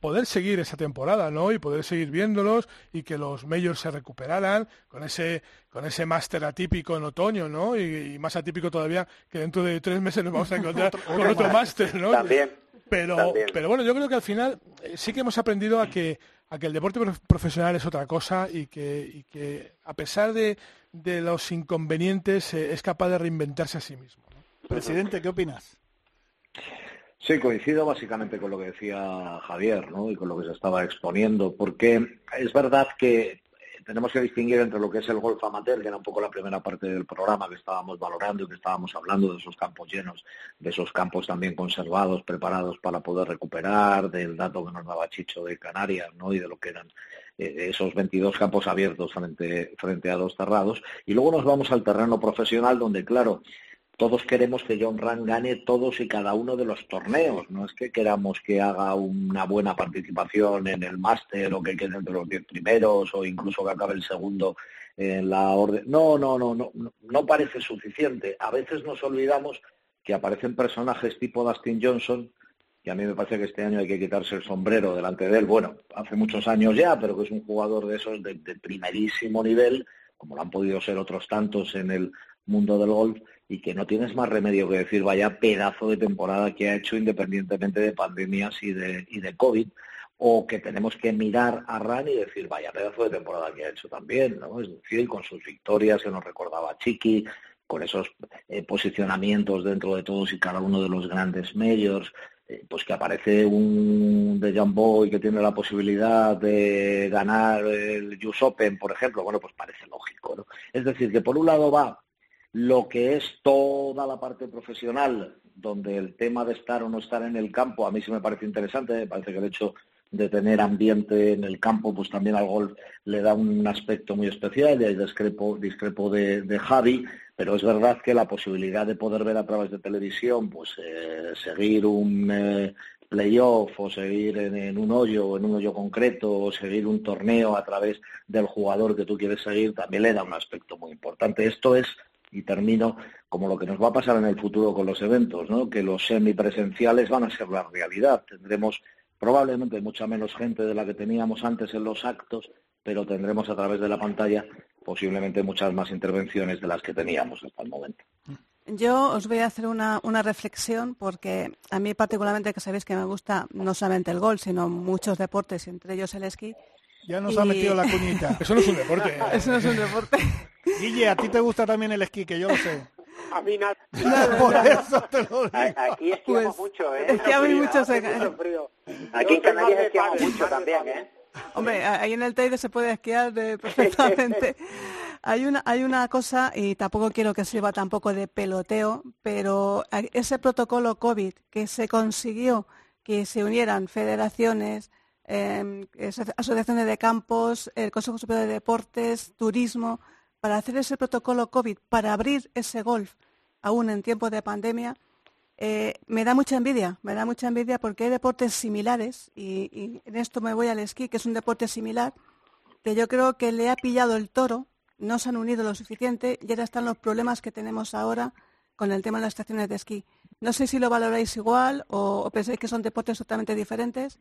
poder seguir esa temporada, ¿no? Y poder seguir viéndolos y que los majors se recuperaran con ese con ese máster atípico en otoño, ¿no? Y, más atípico todavía que dentro de tres meses nos vamos a encontrar <laughs> con otro máster, ¿no? También. Pero, pero bueno, yo creo que al final eh, sí que hemos aprendido a que a que el deporte profesional es otra cosa y que, y que a pesar de, de los inconvenientes eh, es capaz de reinventarse a sí mismo. Presidente, ¿qué opinas? Sí, coincido básicamente con lo que decía Javier ¿no? y con lo que se estaba exponiendo, porque es verdad que tenemos que distinguir entre lo que es el golf amateur, que era un poco la primera parte del programa que estábamos valorando y que estábamos hablando de esos campos llenos, de esos campos también conservados, preparados para poder recuperar, del dato que nos daba Chicho de Canarias ¿no? y de lo que eran eh, esos 22 campos abiertos frente, frente a dos cerrados. Y luego nos vamos al terreno profesional, donde, claro, todos queremos que John Rand gane todos y cada uno de los torneos. No es que queramos que haga una buena participación en el máster o que quede entre los diez primeros o incluso que acabe el segundo en la orden. No, no, no, no, no parece suficiente. A veces nos olvidamos que aparecen personajes tipo Dustin Johnson, y a mí me parece que este año hay que quitarse el sombrero delante de él. Bueno, hace muchos años ya, pero que es un jugador de esos de primerísimo nivel, como lo han podido ser otros tantos en el mundo del golf y que no tienes más remedio que decir vaya pedazo de temporada que ha hecho independientemente de pandemias y de, y de COVID, o que tenemos que mirar a Ran y decir vaya pedazo de temporada que ha hecho también, ¿no? Es decir, con sus victorias que nos recordaba Chiqui, con esos eh, posicionamientos dentro de todos y cada uno de los grandes majors, eh, pues que aparece un de John Boy que tiene la posibilidad de ganar el US Open, por ejemplo, bueno, pues parece lógico, ¿no? Es decir, que por un lado va lo que es toda la parte profesional, donde el tema de estar o no estar en el campo, a mí sí me parece interesante, me parece que el hecho de tener ambiente en el campo, pues también al golf le da un aspecto muy especial, y ahí discrepo, discrepo de, Javi, pero es verdad que la posibilidad de poder ver a través de televisión, pues eh, seguir un eh, playoff o seguir en, en, un hoyo, en un hoyo concreto, o seguir un torneo a través del jugador que tú quieres seguir, también le da un aspecto muy importante. Esto es y termino como lo que nos va a pasar en el futuro con los eventos, ¿no? que los semipresenciales van a ser la realidad. Tendremos probablemente mucha menos gente de la que teníamos antes en los actos, pero tendremos a través de la pantalla posiblemente muchas más intervenciones de las que teníamos hasta el momento. Yo os voy a hacer una, una, reflexión porque a mí particularmente que sabéis que me gusta no solamente el gol, sino muchos deportes, entre ellos el esquí. Ya nos ha metido la cuñita. <laughs> Eso no es un deporte. Eso no es un deporte. Guille, a ti te gusta también el esquí, que yo lo sé. A mí nada. Por eso te lo digo. Aquí esquiamos pues, mucho, ¿eh? Esquiamos mucho. Aquí en Canarias esquiamos mucho también, ¿eh? Hombre, ahí en el Teide se puede esquiar <laughs> perfectamente. hay una hay una cosa y tampoco quiero que sirva tampoco de peloteo, pero ese protocolo COVID que se consiguió que se unieran federaciones, eh, asociaciones de campos, el Consejo Superior de Deportes, turismo, para hacer ese protocolo COVID, para abrir ese golf, aún en tiempos de pandemia, eh, me da mucha envidia, me da mucha envidia porque hay deportes similares, y, en esto me voy al esquí, que es un deporte similar, que yo creo que le ha pillado el toro, no se han unido lo suficiente y ahora están los problemas que tenemos ahora con el tema de las estaciones de esquí. No sé si lo valoráis igual o, pensáis que son deportes totalmente diferentes.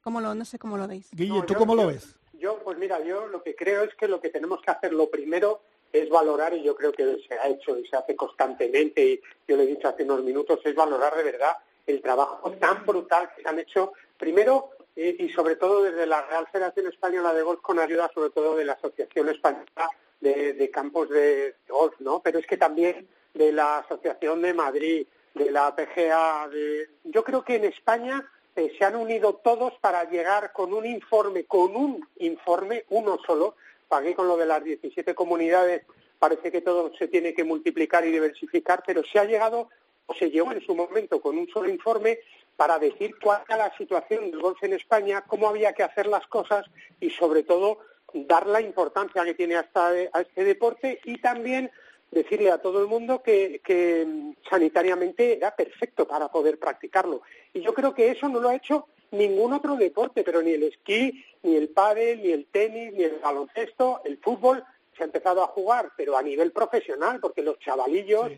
¿Cómo lo, no sé cómo lo veis. Guille, ¿tú cómo lo ves? Yo, pues mira, yo lo que creo es que lo que tenemos que hacer, lo primero, es valorar, y yo creo que se ha hecho y se hace constantemente, y yo le he dicho hace unos minutos, es valorar de verdad el trabajo tan brutal que se han hecho, primero y, sobre todo desde la Real Federación Española de Golf, con ayuda sobre todo de la Asociación Española de, Campos de, Golf, ¿no? Pero es que también de la Asociación de Madrid, de la PGA, de... yo creo que en España se han unido todos para llegar con un informe, con un informe, uno solo, aquí con lo de las 17 comunidades parece que todo se tiene que multiplicar y diversificar, pero se ha llegado o se llegó en su momento con un solo informe para decir cuál era la situación del golf en España, cómo había que hacer las cosas y sobre todo dar la importancia que tiene a este deporte y también decirle a todo el mundo que, que mm, sanitariamente era perfecto para poder practicarlo. Y yo creo que eso no lo ha hecho ningún otro deporte, pero ni el esquí, ni el pádel, ni el tenis, ni el baloncesto, el fútbol se ha empezado a jugar, pero a nivel profesional, porque los chavalillos,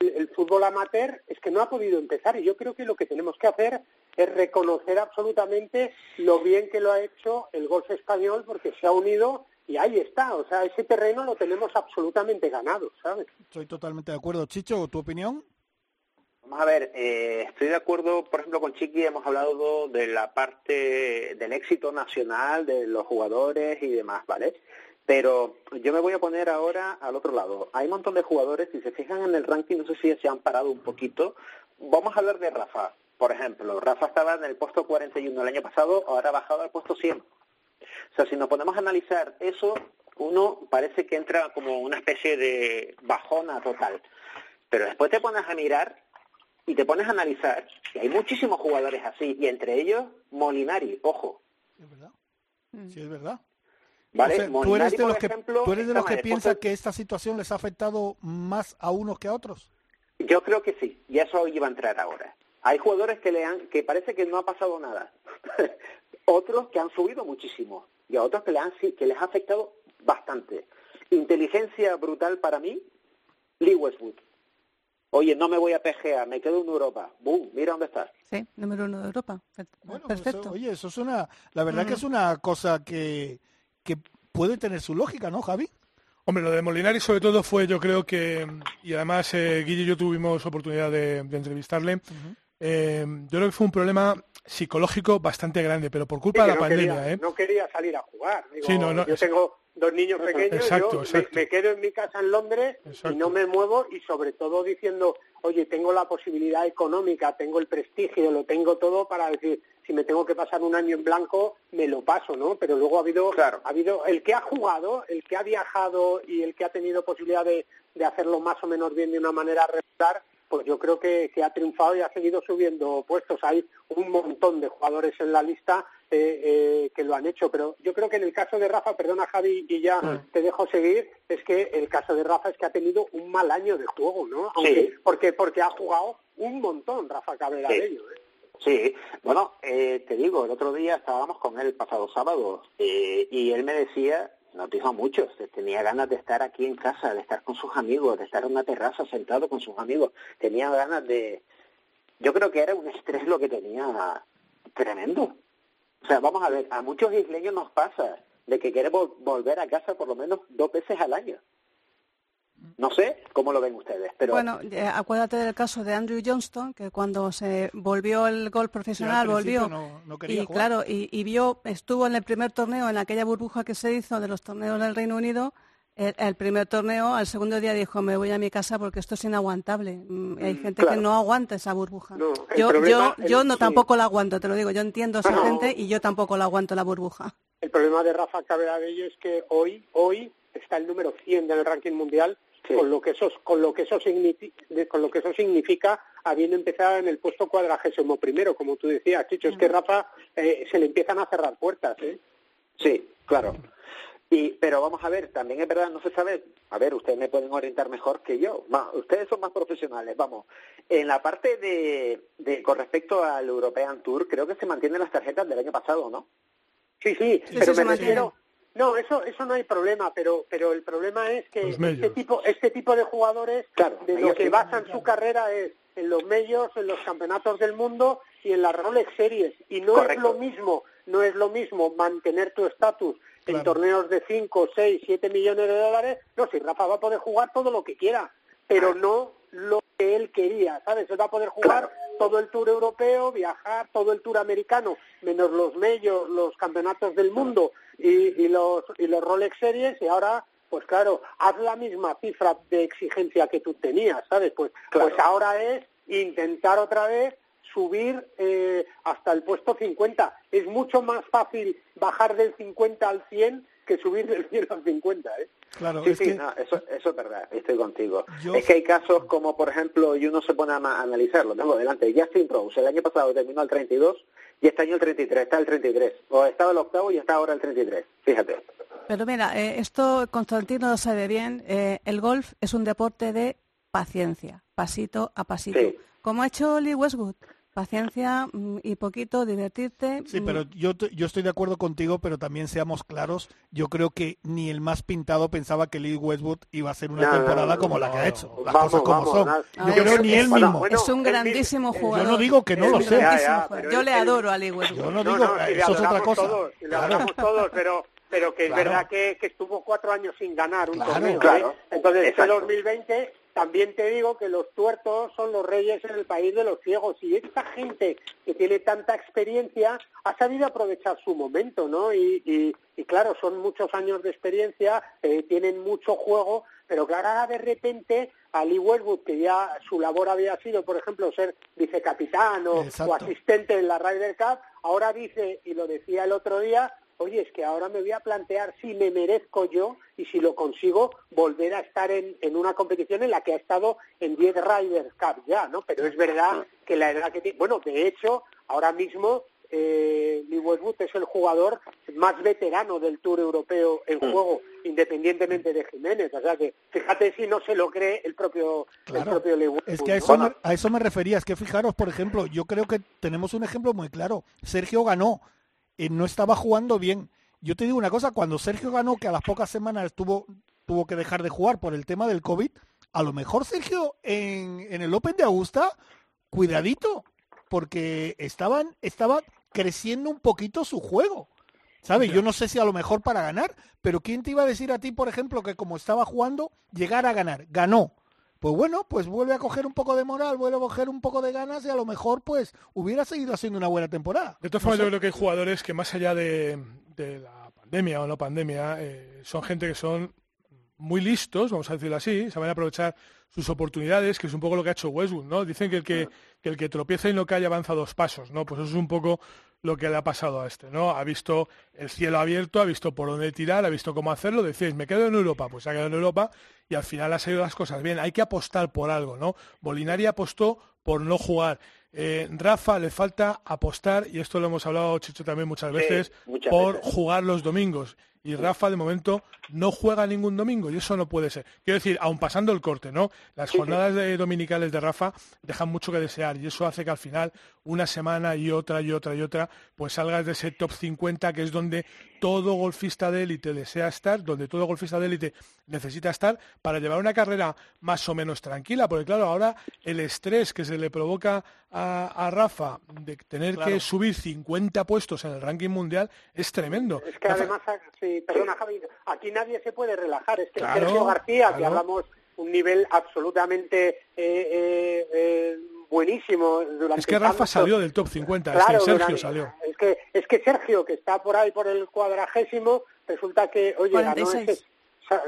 el, fútbol amateur es que no ha podido empezar. Y yo creo que lo que tenemos que hacer es reconocer absolutamente lo bien que lo ha hecho el golf español, porque se ha unido y ahí está. O sea, ese terreno lo tenemos absolutamente ganado, ¿sabes? Estoy totalmente de acuerdo. Chicho, ¿tu opinión? Vamos a ver, eh, estoy de acuerdo, por ejemplo, con Chiqui hemos hablado de la parte del éxito nacional, de los jugadores y demás, ¿vale? Pero yo me voy a poner ahora al otro lado. Hay un montón de jugadores, si se fijan en el ranking, no sé si se han parado un poquito. Vamos a hablar de Rafa, por ejemplo. Rafa estaba en el puesto 41 el año pasado, ahora ha bajado al puesto 100. O sea, si nos ponemos a analizar eso, uno parece que entra como una especie de bajona total. Pero después te pones a mirar y te pones a analizar, y hay muchísimos jugadores así, y entre ellos Molinari, ojo. Es verdad. Sí, es verdad. ¿Vale? ¿tú, eres de los que, ¿Tú eres de los que piensa que esta situación les ha afectado más a unos que a otros? Yo creo que sí, y eso iba a entrar ahora. Hay jugadores que le han, que parece que no ha pasado nada. Otros que han subido muchísimo y a otros que, le han, que les ha afectado bastante. Inteligencia brutal para mí, Lee Westwood. Oye, no me voy a PGA, me quedo en Europa. ¡Bum! Mira dónde estás. Sí, número uno de Europa. Bueno, Perfecto. oye, eso es una... La verdad que es una cosa que, que puede tener su lógica, ¿no, Javi? Hombre, lo de Molinari sobre todo fue, yo creo que, y además eh, Guille y yo tuvimos oportunidad de, entrevistarle, eh, yo creo que fue un problema psicológico bastante grande, pero por culpa de la pandemia. ¿eh? No quería salir a jugar. yo tengo dos niños pequeños, yo Me, quedo en mi casa en Londres y no me muevo y sobre todo diciendo, oye, tengo la posibilidad económica, tengo el prestigio, lo tengo todo para decir, si me tengo que pasar un año en blanco, me lo paso, ¿no? Pero luego ha habido, ha habido el que ha jugado, el que ha viajado y el que ha tenido posibilidad de, de hacerlo más o menos bien de una manera regular, pues yo creo que, ha triunfado y ha seguido subiendo puestos. Hay un montón de jugadores en la lista eh, eh, que lo han hecho, pero yo creo que en el caso de Rafa, perdona Javi, y ya mm. te dejo seguir, es que el caso de Rafa es que ha tenido un mal año de juego, ¿no? sí. Porque, porque ha jugado un montón Rafa Cabrera de ello. ¿eh? Sí, bueno, te digo, el otro día estábamos con él el pasado sábado y él me decía nos dijo mucho, tenía ganas de estar aquí en casa, de estar con sus amigos, de estar en una terraza sentado con sus amigos, tenía ganas de... Yo creo que era un estrés lo que tenía tremendo. O sea, vamos a ver, a muchos isleños nos pasa de que queremos volver a casa por lo menos dos veces al año. No sé cómo lo ven ustedes, pero... Bueno, eh, acuérdate del caso de Andrew Johnston, que cuando se volvió el golf profesional, volvió y claro, y, vio, estuvo en el primer torneo, en aquella burbuja que se hizo de los torneos del Reino Unido, el, primer torneo, al segundo día dijo, me voy a mi casa porque esto es inaguantable. Mm, hay mm, gente que no aguanta esa burbuja. yo yo, yo no tampoco la aguanto, te lo digo, yo entiendo a esa gente y yo tampoco la aguanto la burbuja. El problema de Rafa Cabello es que hoy, hoy está el número 100 del ranking mundial con lo que eso con lo que eso significa con lo que eso significa habiendo empezado en el puesto cuadragésimo primero como tú decías Chicho. Es que Rafa eh, se le empiezan a cerrar puertas ¿eh? sí claro. Y pero vamos a ver también es verdad no se sabe a ver ustedes me pueden orientar mejor que yo. Ustedes son más profesionales vamos. En la parte de, de con respecto al European Tour creo que se mantienen las tarjetas del año pasado no sí sí, pero me refiero no, eso eso no hay problema, pero pero el problema es que este tipo este tipo de jugadores de lo que basan su carrera es en los medios, en los campeonatos del mundo y en las Rolex Series. Y no es lo mismo, no es lo mismo mantener tu estatus en torneos de 5, 6, 7 millones de dólares, no, si Rafa va a poder jugar todo lo que quiera, pero ah. no lo que él quería, ¿sabes? Él va a poder jugar todo el tour europeo, viajar todo el tour americano, menos los medios, los campeonatos del mundo y, los, y los Rolex Series, y ahora, pues claro, haz la misma cifra de exigencia que tú tenías, ¿sabes? Pues, pues ahora es intentar otra vez subir eh, hasta el puesto 50. Es mucho más fácil bajar del 50 al 100 que subir del 100 al 50, ¿eh? Claro, sí, sí, no, eso, eso es verdad, estoy contigo. Es que hay casos como, por ejemplo, y uno se pone a, analizarlo, tengo delante, Justin Rose, el año pasado terminó el 32 y este año el 33, está el 33. O estaba el octavo y está ahora el 33, fíjate. Pero mira, eh, esto Constantino lo sabe bien. Eh, el golf es un deporte de paciencia, pasito a pasito. Como ha hecho Lee Westwood paciencia mm, y poquito, divertirte. Sí, pero mm. yo, yo estoy de acuerdo contigo, pero también seamos claros, yo creo que ni el más pintado pensaba que Lee Westwood iba a ser una temporada como la que ha hecho. Las cosas como son. yo creo ni él mismo. es un grandísimo jugador. Yo no digo que no lo sea. yo le adoro a Lee Westwood. Yo no digo, eso es otra cosa. Todos, le adoramos todos, pero pero que es verdad que, que, estuvo cuatro años sin ganar un torneo. ¿eh? Claro. Entonces, este 2020 también te digo que los tuertos son los reyes en el país de los ciegos y esta gente que tiene tanta experiencia ha sabido aprovechar su momento, ¿no? Y, y, claro, son muchos años de experiencia, eh, tienen mucho juego, pero claro, ahora de repente a Lee Westwood, que ya su labor había sido, por ejemplo, ser vicecapitán o, o asistente en la Ryder Cup, ahora dice, y lo decía el otro día, oye, es que ahora me voy a plantear si me merezco yo y si lo consigo volver a estar en, en una competición en la que ha estado en 10 Riders Cup ya, ¿no? Pero es verdad que la edad que tiene, bueno, de hecho, ahora mismo eh, Lee Westwood es el jugador más veterano del Tour Europeo en mm. juego, independientemente de Jiménez. O sea que fíjate si no se lo cree el propio, el propio Lee Westwood. Es que a eso, me, a eso me refería. Es que fijaros, por ejemplo, yo creo que tenemos un ejemplo muy claro. Sergio ganó eh, no estaba jugando bien. Yo te digo una cosa, cuando Sergio ganó, que a las pocas semanas tuvo, tuvo que dejar de jugar por el tema del COVID, a lo mejor Sergio en, en el Open de Augusta, cuidadito, porque estaban, estaba creciendo un poquito su juego. ¿Sabes? Yo no sé si a lo mejor para ganar, pero ¿quién te iba a decir a ti, por ejemplo, que como estaba jugando, llegara a ganar? Ganó pues bueno, pues vuelve a coger un poco de moral, vuelve a coger un poco de ganas y a lo mejor pues hubiera seguido haciendo una buena temporada. De todas formas, yo creo que hay jugadores que más allá de, la pandemia o no pandemia, eh, son gente que son muy listos, vamos a decirlo así, saben aprovechar sus oportunidades, que es un poco lo que ha hecho Westwood, ¿no? Dicen que el que, que el que tropieza y no cae avanza dos pasos, ¿no? Pues eso es un poco lo que le ha pasado a este, ¿no? Ha visto el cielo abierto, ha visto por dónde tirar, ha visto cómo hacerlo, decís, me quedo en Europa, pues ha quedado en Europa y al final ha salido las cosas bien. Hay que apostar por algo, ¿no? Bolinari apostó por no jugar. Eh, Rafa le falta apostar, y esto lo hemos hablado, Chicho, también muchas veces, por jugar los domingos y Rafa de momento no juega ningún domingo y eso no puede ser. Quiero decir, aun pasando el corte, ¿no? Las jornadas de dominicales de Rafa dejan mucho que desear y eso hace que al final una semana y otra y otra y otra pues salgas de ese top 50 que es donde todo golfista de élite desea estar, donde todo golfista de élite necesita estar para llevar una carrera más o menos tranquila, porque claro, ahora el estrés que se le provoca a, Rafa de tener que subir 50 puestos en el ranking mundial es tremendo. Es que además, perdona Javi, aquí nadie se puede relajar. Es que Sergio García, que hablamos un nivel absolutamente eh, eh, eh, buenísimo durante Es que Rafa salió del top 50, es que Sergio salió. Es que, es que Sergio, que está por ahí por el cuadragésimo, resulta que, oye, ganó,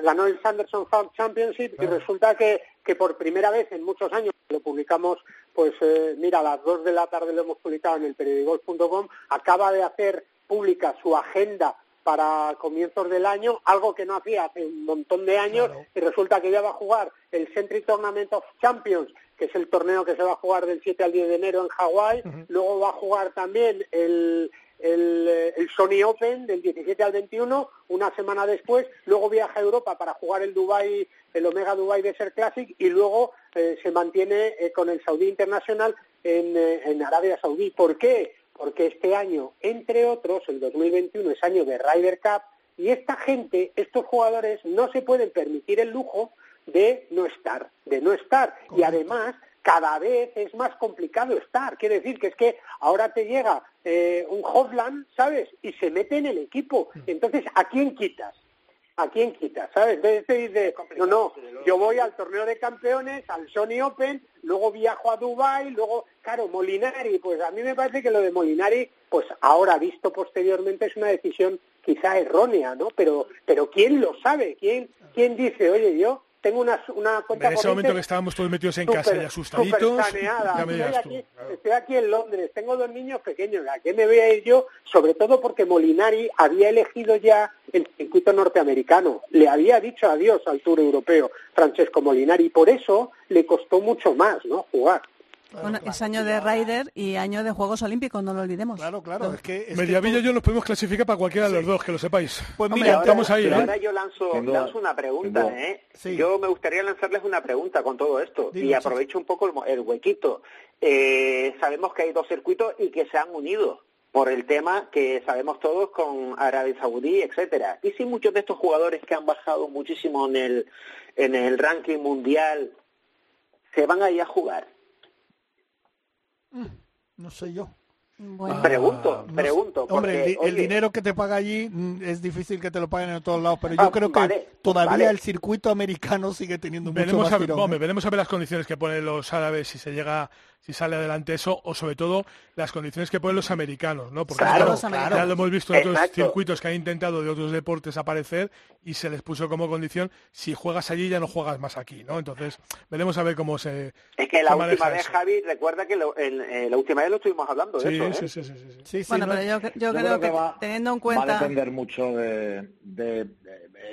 ganó, el Sanderson Farm Championship y resulta que, que por primera vez en muchos años, lo publicamos, pues mira, a las 2 de la tarde lo hemos publicado en el acaba de hacer pública su agenda para comienzos del año, algo que no hacía hace un montón de años, y resulta que ya va a jugar el Century Tournament of Champions, que es el torneo que se va a jugar del 7 al 10 de enero en Hawái, luego va a jugar también el, el, el, Sony Open del 17 al 21, una semana después, luego viaja a Europa para jugar el Dubai, el Omega Dubai Desert Classic y luego eh, se mantiene eh, con el Saudí Internacional en, eh, en Arabia Saudí. ¿Por qué? porque este año, entre otros, el 2021 es año de Ryder Cup y esta gente, estos jugadores, no se pueden permitir el lujo de no estar, de no estar. Y además, cada vez es más complicado estar. Quiere decir que es que ahora te llega eh, un Hovland, ¿sabes? Y se mete en el equipo. Mm. Entonces, ¿a quién quitas? ¿a quién quita? ¿Sabes? Entonces te dice, no, no, yo voy al torneo de campeones, al Sony Open, luego viajo a Dubai, luego, claro, Molinari, pues a mí me parece que lo de Molinari, pues ahora visto posteriormente es una decisión quizá errónea, ¿no? Pero, pero ¿quién lo sabe? ¿Quién, quién dice, oye, yo tengo una, una cuenta En ese momento que estábamos todos metidos en casa y asustaditos, estoy, aquí, en Londres, tengo dos niños pequeños, ¿a qué me voy a ir yo? Sobre todo porque Molinari había elegido ya el circuito norteamericano, le había dicho adiós al Tour Europeo Francesco Molinari, y por eso le costó mucho más, ¿no?, jugar. Bueno, es año de Ryder y año de Juegos Olímpicos, no lo olvidemos. Claro, claro, es que... Mediavilla y yo nos podemos clasificar para cualquiera de los dos, que lo sepáis. Pues mira, estamos ahí, ¿eh? Ahora yo lanzo, una pregunta, ¿eh? Yo me gustaría lanzarles una pregunta con todo esto y aprovecho un poco el, huequito. Eh, sabemos que hay dos circuitos y que se han unido por el tema que sabemos todos con Arabia Saudí, etcétera. Y si muchos de estos jugadores que han bajado muchísimo en el en el ranking mundial se van ahí a jugar. Mm, no sé yo. Pregunto, pregunto. hombre, el, dinero que te paga allí mm, es difícil que te lo paguen en todos lados, pero yo ah, creo que todavía el circuito americano sigue teniendo mucho más a ver, ¿eh? veremos a ver las condiciones que ponen los árabes si se llega si sale adelante eso, o sobre todo las condiciones que ponen los americanos, ¿no? Porque claro, ya lo hemos visto en otros circuitos que han intentado de otros deportes aparecer y se les puso como condición, si juegas allí ya no juegas más aquí, ¿no? Entonces, veremos a ver cómo se Es que la última vez, Javi, recuerda que eh, la última vez lo estuvimos hablando de eso, ¿eh? sí, sí, sí, sí, sí. Bueno, pero yo, creo, que, teniendo en cuenta... Va a depender mucho de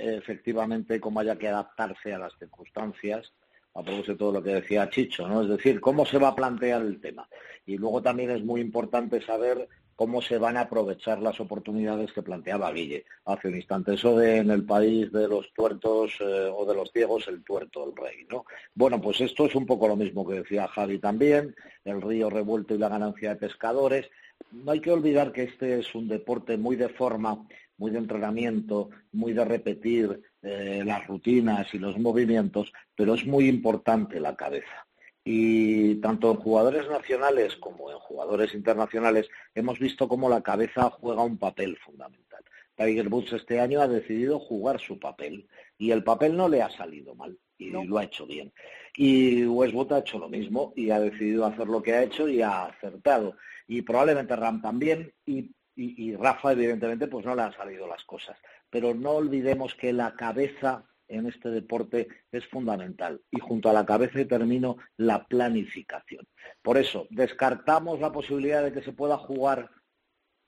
efectivamente cómo haya que adaptarse a las circunstancias a propósito de todo lo que decía Chicho, ¿no? Es decir, cómo se va a plantear el tema. Y luego también es muy importante saber cómo se van a aprovechar las oportunidades que planteaba Guille hace un instante. Eso de en el país de los tuertos eh, o de los ciegos, el tuerto, el rey, ¿no? Bueno, pues esto es un poco lo mismo que decía Javi también, el río revuelto y la ganancia de pescadores. No hay que olvidar que este es un deporte muy de forma, muy de entrenamiento, muy de repetir, eh, las rutinas y los movimientos, pero es muy importante la cabeza. Y tanto en jugadores nacionales como en jugadores internacionales hemos visto cómo la cabeza juega un papel fundamental. Tiger Woods este año ha decidido jugar su papel y el papel no le ha salido mal y lo ha hecho bien. Y Westwood ha hecho lo mismo y ha decidido hacer lo que ha hecho y ha acertado. Y probablemente Ram también y, y Rafa evidentemente pues no le han salido las cosas pero no olvidemos que la cabeza en este deporte es fundamental y junto a la cabeza termino la planificación. Por eso, descartamos la posibilidad de que se pueda jugar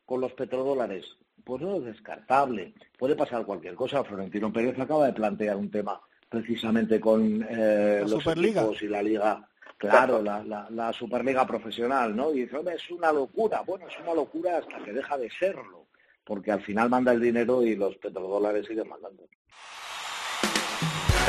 con los petrodólares. Pues no es descartable. Puede pasar cualquier cosa. Florentino Pérez acaba de plantear un tema precisamente con eh, los Superliga. equipos y la liga. Claro, la, la, Superliga profesional, ¿no? Y dice, es una locura. Bueno, es una locura hasta que deja de serlo porque al final manda el dinero y los petrodólares siguen mandando.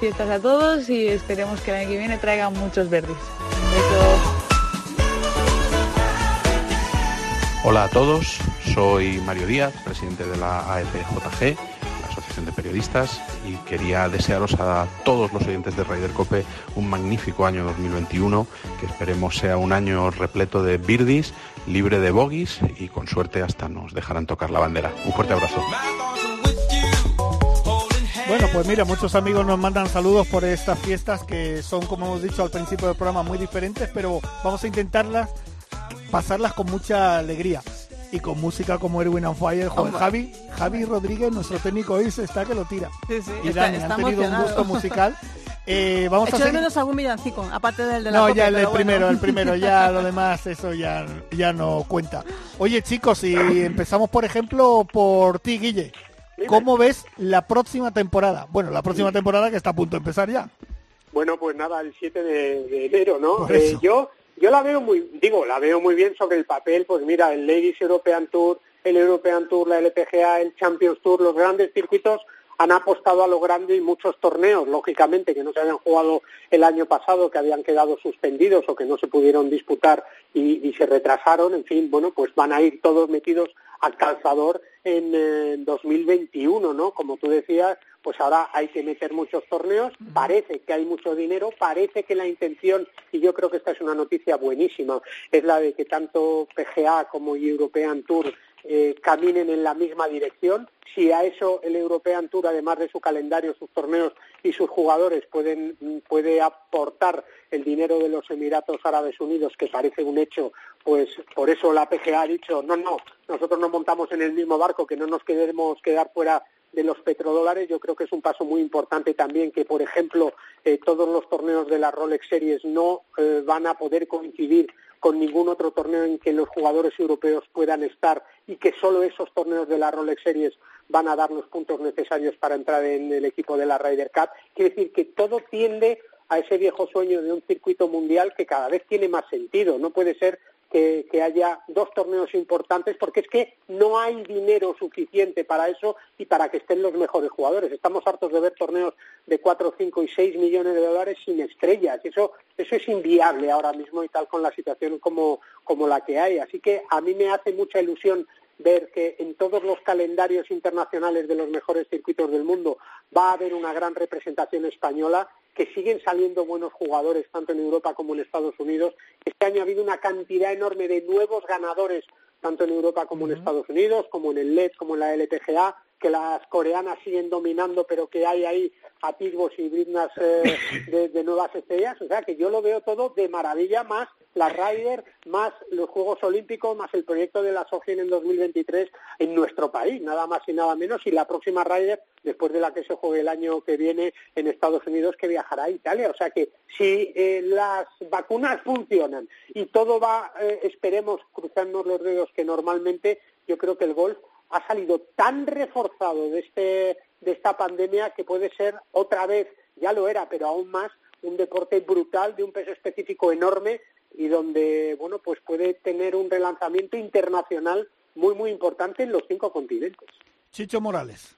Fiestas a todos y esperemos que el año que viene traigan muchos verdes. Hola a todos, soy Mario Díaz, presidente de la AFJG, la Asociación de Periodistas, y quería desearos a todos los oyentes de Raider Cope un magnífico año 2021, que esperemos sea un año repleto de birdies, libre de bogies y con suerte hasta nos dejarán tocar la bandera. Un fuerte abrazo. Bueno, pues mira, muchos amigos nos mandan saludos por estas fiestas que son, como hemos dicho al principio del programa, muy diferentes, pero vamos a intentarlas, pasarlas con mucha alegría y con música como Erwin and Fire. Javi, Javi Rodríguez, nuestro técnico hoy, está que lo tira. Sí, sí, y Dani, han tenido un gusto musical. Eh, vamos a hacer... menos algún villancico, aparte del de la No, ya el, primero, el primero, ya lo demás, eso ya, ya no cuenta. Oye, chicos, si empezamos, por ejemplo, por ti, Guille. ¿Cómo ves la próxima temporada? Bueno, la próxima temporada que está a punto de empezar ya. Bueno, pues nada, el 7 de, enero, ¿no? Eh, yo yo la veo muy, digo, la veo muy bien sobre el papel, pues mira, el Ladies European Tour, el European Tour, la LPGA, el Champions Tour, los grandes circuitos han apostado a lo grande y muchos torneos, lógicamente, que no se habían jugado el año pasado, que habían quedado suspendidos o que no se pudieron disputar y, se retrasaron, en fin, bueno, pues van a ir todos metidos al calzador en 2021, ¿no? Como tú decías, pues ahora hay que meter muchos torneos, parece que hay mucho dinero, parece que la intención, y yo creo que esta es una noticia buenísima, es la de que tanto PGA como European Tour eh, caminen en la misma dirección. Si a eso el European Tour, además de su calendario, sus torneos y sus jugadores, pueden, puede aportar el dinero de los Emiratos Árabes Unidos, que parece un hecho, pues por eso la PGA ha dicho, no, no, nosotros nos montamos en el mismo barco, que no nos queremos quedar fuera de los petrodólares, yo creo que es un paso muy importante también que, por ejemplo, eh, todos los torneos de la Rolex Series no eh, van a poder coincidir con ningún otro torneo en que los jugadores europeos puedan estar y que solo esos torneos de la Rolex Series van a dar los puntos necesarios para entrar en el equipo de la Ryder Cup. Quiere decir que todo tiende a ese viejo sueño de un circuito mundial que cada vez tiene más sentido. No puede ser que, haya dos torneos importantes, porque es que no hay dinero suficiente para eso y para que estén los mejores jugadores. Estamos hartos de ver torneos de cuatro, cinco y seis millones de dólares sin estrellas. Eso, eso es inviable ahora mismo y tal con la situación como, como la que hay. Así que a mí me hace mucha ilusión ver que en todos los calendarios internacionales de los mejores circuitos del mundo va a haber una gran representación española que siguen saliendo buenos jugadores tanto en Europa como en Estados Unidos. Este año ha habido una cantidad enorme de nuevos ganadores tanto en Europa como en Estados Unidos, como en el LED, como en la LPGA, que las coreanas siguen dominando, pero que hay ahí atisbos y brindas eh, <laughs> de, nuevas estrellas. O sea, que yo lo veo todo de maravilla, más la Ryder, más los Juegos Olímpicos, más el proyecto de la SOGIN en 2023 en nuestro país, nada más y nada menos. Y la próxima Ryder, después de la que se juegue el año que viene en Estados Unidos, que viajará a Italia. O sea que si eh, las vacunas funcionan y todo va, eh, esperemos, cruzando los dedos que normalmente, yo creo que el golf ha salido tan reforzado de, este, de esta pandemia que puede ser otra vez, ya lo era, pero aún más, un deporte brutal de un peso específico enorme y donde, bueno, pues puede tener un relanzamiento internacional muy, muy importante en los cinco continentes. Chicho Morales.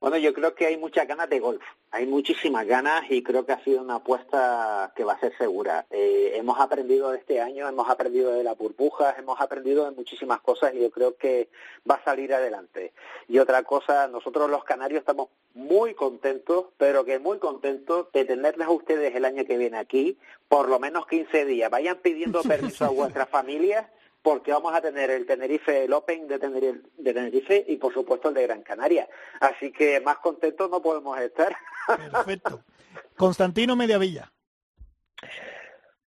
Bueno, yo creo que hay muchas ganas de golf, hay muchísimas ganas y creo que ha sido una apuesta que va a ser segura. Eh, hemos aprendido de este año, hemos aprendido de las burbujas, hemos aprendido de muchísimas cosas y yo creo que va a salir adelante. Y otra cosa, nosotros los canarios estamos muy contentos, pero que muy contentos de tenerles a ustedes el año que viene aquí, por lo menos 15 días. Vayan pidiendo <laughs> permiso a vuestras familias porque vamos a tener el Tenerife, el Open de Tenerife, y por supuesto el de Gran Canaria. Así que más contentos no podemos estar. <laughs> Perfecto. Constantino Mediavilla.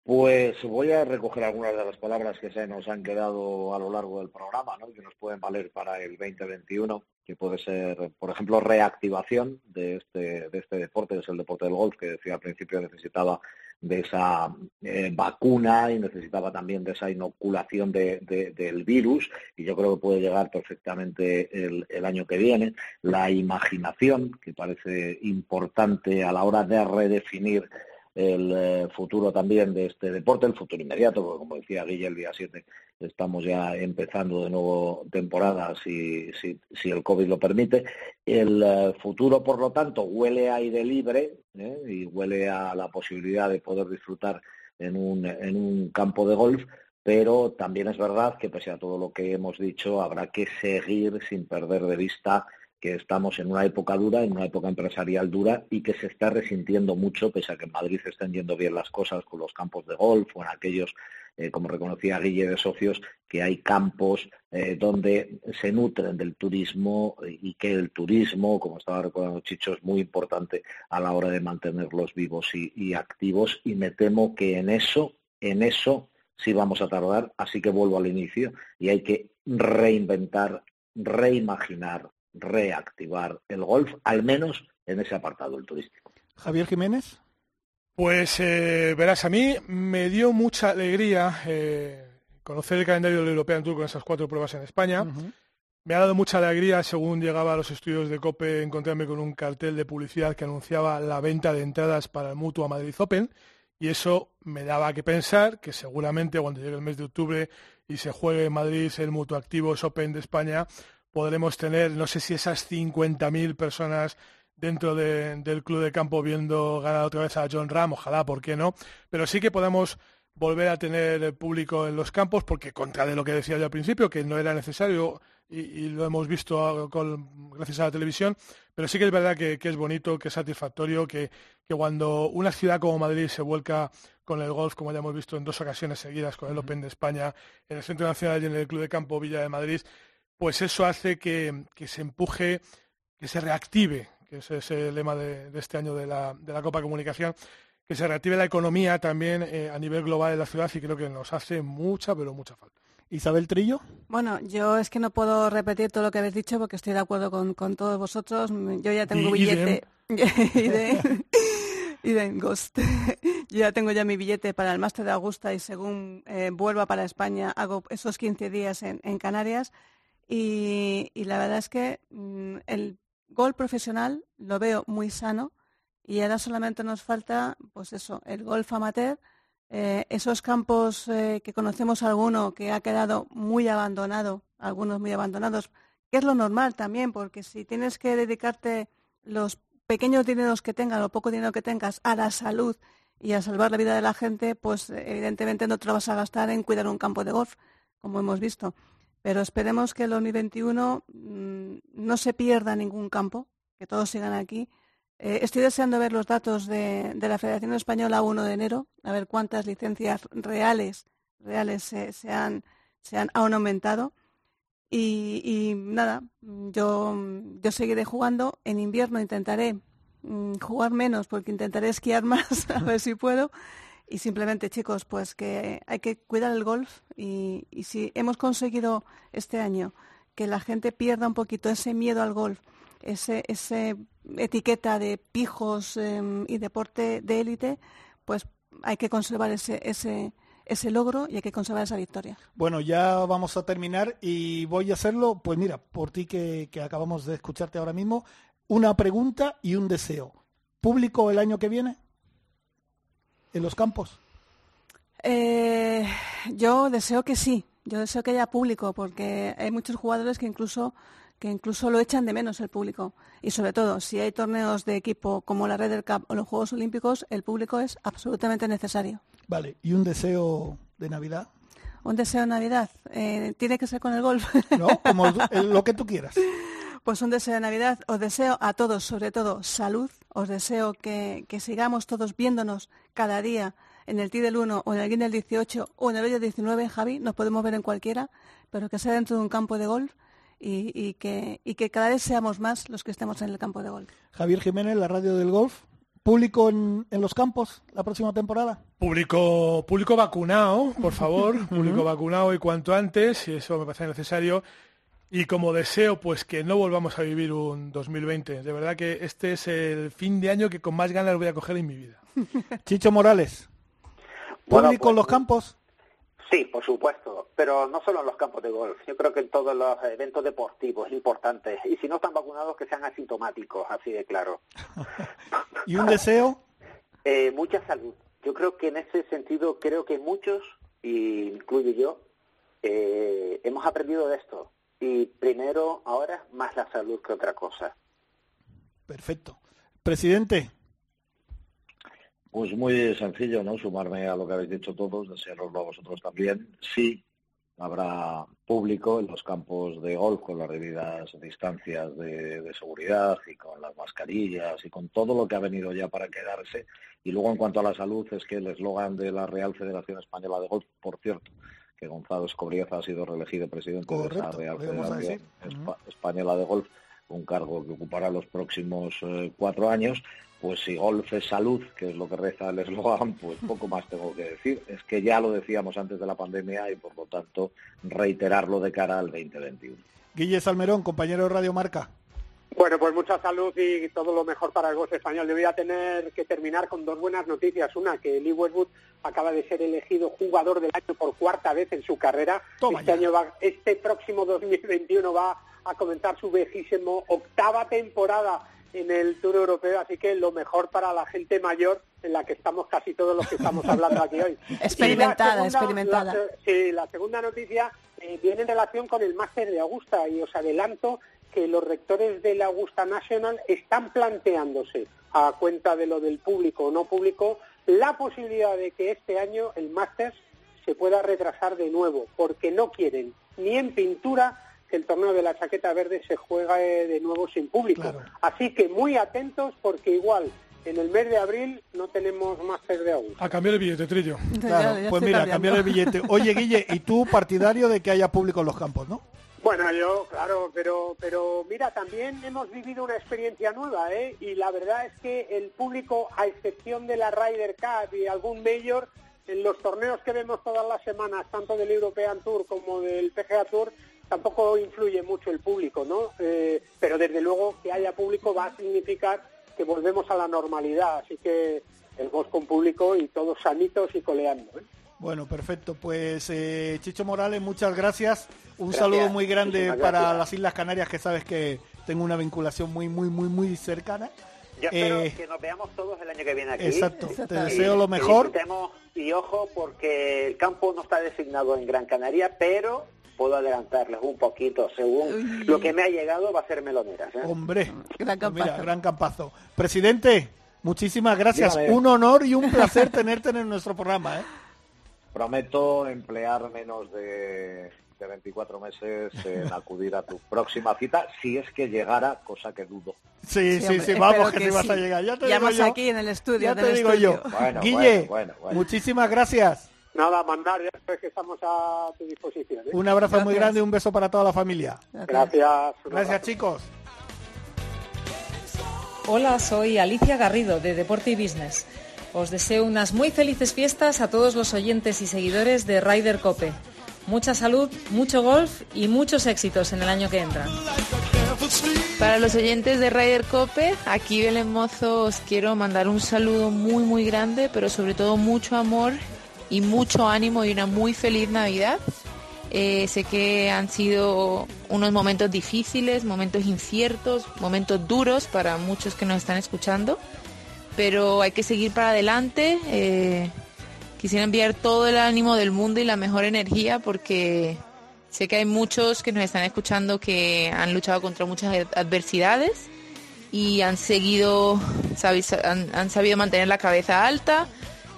Pues voy a recoger algunas de las palabras que se nos han quedado a lo largo del programa, ¿no? que nos pueden valer para el 2021, que puede ser, por ejemplo, reactivación de este, de este deporte, que es el deporte del golf, que decía al principio necesitaba de esa eh, vacuna y necesitaba también de esa inoculación del virus y yo creo que puede llegar perfectamente el, año que viene. La imaginación, que parece importante a la hora de redefinir el eh, futuro también de este deporte, el futuro inmediato, porque como decía Guille el día 7 estamos ya empezando de nuevo temporada si, si, el COVID lo permite. El eh, futuro, por lo tanto, huele a aire libre ¿eh? y huele a la posibilidad de poder disfrutar en un, en un campo de golf, pero también es verdad que pese a todo lo que hemos dicho, habrá que seguir sin perder de vista que estamos en una época dura, en una época empresarial dura y que se está resintiendo mucho, pese a que en Madrid se estén yendo bien las cosas con los campos de golf o en aquellos, eh, como reconocía Guille de Socios, que hay campos eh, donde se nutren del turismo y que el turismo, como estaba recordando Chicho, es muy importante a la hora de mantenerlos vivos y, y activos. Y me temo que en eso, en eso sí vamos a tardar, así que vuelvo al inicio y hay que reinventar, reimaginar, reactivar el golf, al menos en ese apartado del turístico. Javier Jiménez. Pues eh, verás, a mí me dio mucha alegría eh, conocer el calendario del European Tour con esas cuatro pruebas en España. Me ha dado mucha alegría, según llegaba a los estudios de COPE, encontrarme con un cartel de publicidad que anunciaba la venta de entradas para el Mutua Madrid Open. Y eso me daba que pensar que seguramente cuando llegue el mes de octubre y se juegue en Madrid el Mutuo Activos Open de España, podremos tener, no sé si esas 50.000 personas dentro del club de campo viendo ganar otra vez a John Ram, ojalá, ¿por qué no? Pero sí que podemos volver a tener público en los campos, porque contra de lo que decía yo al principio, que no era necesario, y, lo hemos visto gracias a la televisión, pero sí que es verdad que, es bonito, que es satisfactorio, que, cuando una ciudad como Madrid se vuelca con el golf, como ya hemos visto en dos ocasiones seguidas, con el Open de España, en el Centro Nacional y en el Club de Campo Villa de Madrid, pues eso hace que, se empuje, que se reactive, que ese es el lema de, este año de la, de la Copa Comunicación, que se reactive la economía también eh, a nivel global en la ciudad y creo que nos hace mucha, pero mucha falta. Isabel Trillo. Bueno, yo es que no puedo repetir todo lo que habéis dicho porque estoy de acuerdo con, todos vosotros. Yo ya tengo billete. Y de, Ghost. <laughs> <laughs> yo ya tengo ya mi billete para el máster de Augusta y según eh, vuelva para España hago esos 15 días en, Canarias. Y, la verdad es que mm, el gol profesional lo veo muy sano y ahora solamente nos falta, pues eso, el golf amateur eh, esos campos eh, que conocemos alguno que ha quedado muy abandonado, algunos muy abandonados, que es lo normal también, porque si tienes que dedicarte los pequeños dineros que tengas, o poco dinero que tengas, a la salud y a salvar la vida de la gente, pues evidentemente no te lo vas a gastar en cuidar un campo de golf, como hemos visto. Pero esperemos que el 2021 mm, no se pierda ningún campo, que todos sigan aquí eh, estoy deseando ver los datos de, la Federación Española 1 de enero, a ver cuántas licencias reales, reales se, han, aumentado. Y, nada, yo, yo seguiré jugando. En invierno intentaré mm, jugar menos porque intentaré esquiar <laughs> más, a ver si puedo. Y simplemente, chicos, pues que hay que cuidar el golf y, si hemos conseguido este año que la gente pierda un poquito ese miedo al golf, ese, ese etiqueta de pijos em, y deporte de élite, pues hay que conservar ese, ese, ese logro y hay que conservar esa victoria. Bueno, ya vamos a terminar y voy a hacerlo, pues mira, por ti que, acabamos de escucharte ahora mismo, una pregunta y un deseo. ¿Público el año que viene? ¿En los campos? Eh, yo deseo que sí, yo deseo que haya público, porque hay muchos jugadores que incluso que incluso lo echan de menos el público. Y sobre todo, si hay torneos de equipo como la Red del Cup o los Juegos Olímpicos, el público es absolutamente necesario. Vale, ¿y un deseo de Navidad? Un deseo de Navidad. Eh, ¿Tiene que ser con el golf? No, como lo que tú quieras. <laughs> Pues un deseo de Navidad. Os deseo a todos, sobre todo, salud. Os deseo que, sigamos todos viéndonos cada día en el TI del 1 o en el GIN del 18 o en el hoyo 19, Javi. Nos podemos ver en cualquiera, pero que sea dentro de un campo de golf y, que, y que cada vez seamos más los que estemos en el campo de golf. Javier Jiménez, la radio del golf. ¿Público en, los campos la próxima temporada? Público, público vacunado, por favor, <laughs> público vacunado y cuanto antes, y eso me parece necesario. Y como deseo, pues que no volvamos a vivir un 2020. De verdad que este es el fin de año que con más ganas voy a coger en mi vida. <laughs> Chicho Morales, ¿público en los pues, campos? Sí, por supuesto, pero no solo en los campos de golf. Yo creo que en todos los eventos deportivos importantes. Y si no están vacunados, que sean asintomáticos, así de claro. <laughs> ¿Y un deseo? <laughs> Eh, mucha salud. Yo creo que en ese sentido, creo que muchos, y incluyo yo, eh, hemos aprendido de esto. Y primero, ahora, más la salud que otra cosa. Perfecto. Presidente, pues muy sencillo, ¿no? Sumarme a lo que habéis dicho todos, desearoslo a vosotros también. Sí, habrá público en los campos de golf con las debidas distancias de, seguridad y con las mascarillas y con todo lo que ha venido ya para quedarse. Y luego en cuanto a la salud, es que el eslogan de la Real Federación Española de Golf, por cierto, que Gonzalo Escobrieza ha sido reelegido presidente de esa Real Federación Española de Golf, un cargo que ocupará los próximos eh, cuatro años, pues si golf es salud, que es lo que reza el eslogan, pues poco más tengo que decir. Es que ya lo decíamos antes de la pandemia y por lo tanto reiterarlo de cara al 2021. Guille Salmerón, compañero de Radio Marca. Bueno, pues mucha salud y todo lo mejor para el golf español. Le voy a tener que terminar con dos buenas noticias. Una, que Lee Westwood acaba de ser elegido jugador del año por cuarta vez en su carrera. este, año va, este próximo 2021 va a comenzar su vejísimo octava temporada en el Tour Europeo, así que lo mejor para la gente mayor en la que estamos casi todos los que estamos hablando aquí hoy. <laughs> Experimentada, experimentada. sí, la segunda noticia eh, viene en relación con el máster de Augusta y os adelanto que los rectores de la Augusta National están planteándose, a cuenta de lo del público o no público, la posibilidad de que este año el máster se pueda retrasar de nuevo, porque no quieren ni en pintura que el torneo de la chaqueta verde se juegue de nuevo sin público. Así que muy atentos porque igual en el mes de abril no tenemos máster de Augusta. A cambiar el billete, Trillo. Claro, pues mira, a cambiar el billete. Oye, Guille, ¿y tú partidario de que haya público en los campos, no? Bueno, yo, claro, pero, pero mira, también hemos vivido una experiencia nueva, ¿eh? Y la verdad es que el público, a excepción de la Ryder Cup y algún Mayor, en los torneos que vemos todas las semanas, tanto del European Tour como del PGA Tour, tampoco influye mucho el público, ¿no? Eh, pero desde luego que haya público va a significar que volvemos a la normalidad, así que el voz con público y todos sanitos y coleando. ¿eh? Bueno, perfecto. Pues eh, Chicho Morales, muchas gracias. Un saludo muy grande para las Islas Canarias, que sabes que tengo una vinculación muy, muy, muy, muy cercana. Yo espero eh, que nos veamos todos el año que viene aquí. Exacto, te deseo lo mejor. Y ojo, porque el campo no está designado en Gran Canaria, pero puedo adelantarles un poquito, según lo que me ha llegado va a ser meloneras. ¿eh? Hombre, gran campazo. gran campazo. Presidente, muchísimas gracias. Un honor y un placer <laughs> tenerte en nuestro programa. ¿eh? Prometo emplear menos de, 24 meses en <laughs> acudir a tu próxima cita, si es que llegara, cosa que dudo. Sí, sí, sí, vamos, que, te vas a llegar. Ya te digo yo. aquí en el estudio. Ya te digo yo. Guille, muchísimas gracias. Nada, mandar, ya sabes que estamos a tu disposición. ¿eh? Un abrazo muy grande y un beso para toda la familia. Gracias. Gracias, chicos. Hola, soy Alicia Garrido de Deporte y Business. Os deseo unas muy felices fiestas a todos los oyentes y seguidores de Ryder Cope. Mucha salud, mucho golf y muchos éxitos en el año que entra. Para los oyentes de Ryder Cope, aquí Belén Mozo os quiero mandar un saludo muy muy grande, pero sobre todo mucho amor y mucho ánimo y una muy feliz Navidad. Eh, sé que han sido unos momentos difíciles, momentos inciertos, momentos duros para muchos que nos están escuchando pero hay que seguir para adelante. Eh, quisiera enviar todo el ánimo del mundo y la mejor energía porque sé que hay muchos que nos están escuchando que han luchado contra muchas adversidades y han seguido, han, sabido mantener la cabeza alta,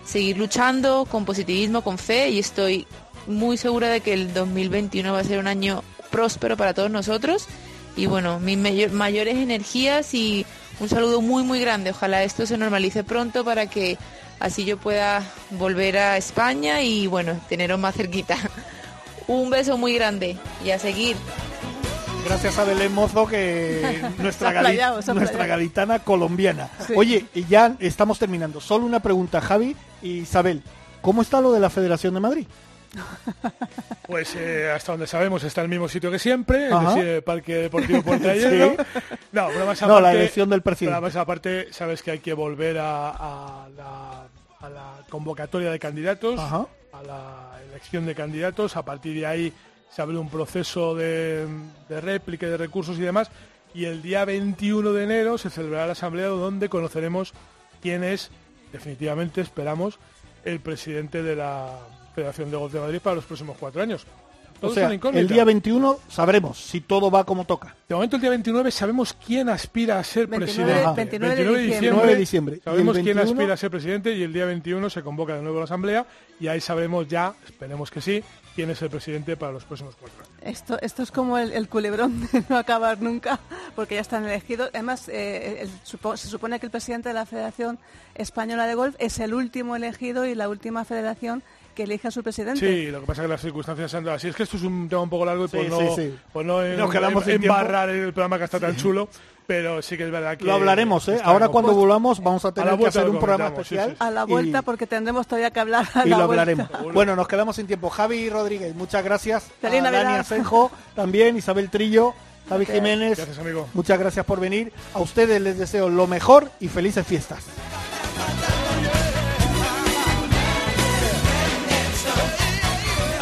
seguir luchando con positivismo, con fe y estoy muy segura de que el 2021 va a ser un año próspero para todos nosotros y bueno, mis mayores energías y un saludo muy muy grande. Ojalá esto se normalice pronto para que así yo pueda volver a España y bueno, teneros más cerquita. <laughs> Un beso muy grande y a seguir. Gracias a Belén Mozo, que <laughs> nuestra, nuestra gaditana colombiana. Oye, ya estamos terminando. Solo una pregunta, Javi y Isabel. ¿Cómo está lo de la Federación de Madrid? <laughs> Pues eh, hasta donde sabemos está en el mismo sitio que siempre, es decir, el Parque Deportivo <laughs> Puerta Hierro. No, pero más aparte, la elección del presidente. Pero más aparte, sabes que hay que volver a, la, convocatoria de candidatos, a la elección de candidatos. A partir de ahí se abre un proceso de, de réplica, de recursos y demás. Y el día 21 de enero se celebrará la asamblea donde conoceremos quién es, definitivamente esperamos, el presidente de la Federación de Golf de Madrid para los próximos cuatro años. o sea, el día 21 sabremos si todo va como toca. De momento, el día 29 sabemos quién aspira a ser presidente. 29, de diciembre. Sabemos quién aspira a ser presidente y el día 21 se convoca de nuevo la Asamblea y ahí sabremos ya, esperemos que sí, quién es el presidente para los próximos cuatro años. Esto, esto es como el, culebrón de no acabar nunca, porque ya están elegidos. Además, eh, se supone que el presidente de la Federación Española de Golf es el último elegido y la última federación que elija a su presidente. Sí, lo que pasa es que las circunstancias han dado así. Es que esto es un tema un poco largo y por no, Por no embarrar el programa que está tan chulo. Pero sí que es verdad que... Lo hablaremos, ¿eh? Ahora cuando volvamos vamos a tener que hacer un programa especial. A la vuelta, porque tendremos todavía que hablar a Y lo hablaremos. Bueno, nos quedamos sin tiempo. Javi Rodríguez, muchas gracias. a Dani Asenjo, también Isabel Trillo. Javi Jiménez, gracias, amigo. muchas gracias por venir. A ustedes les deseo lo mejor y felices fiestas.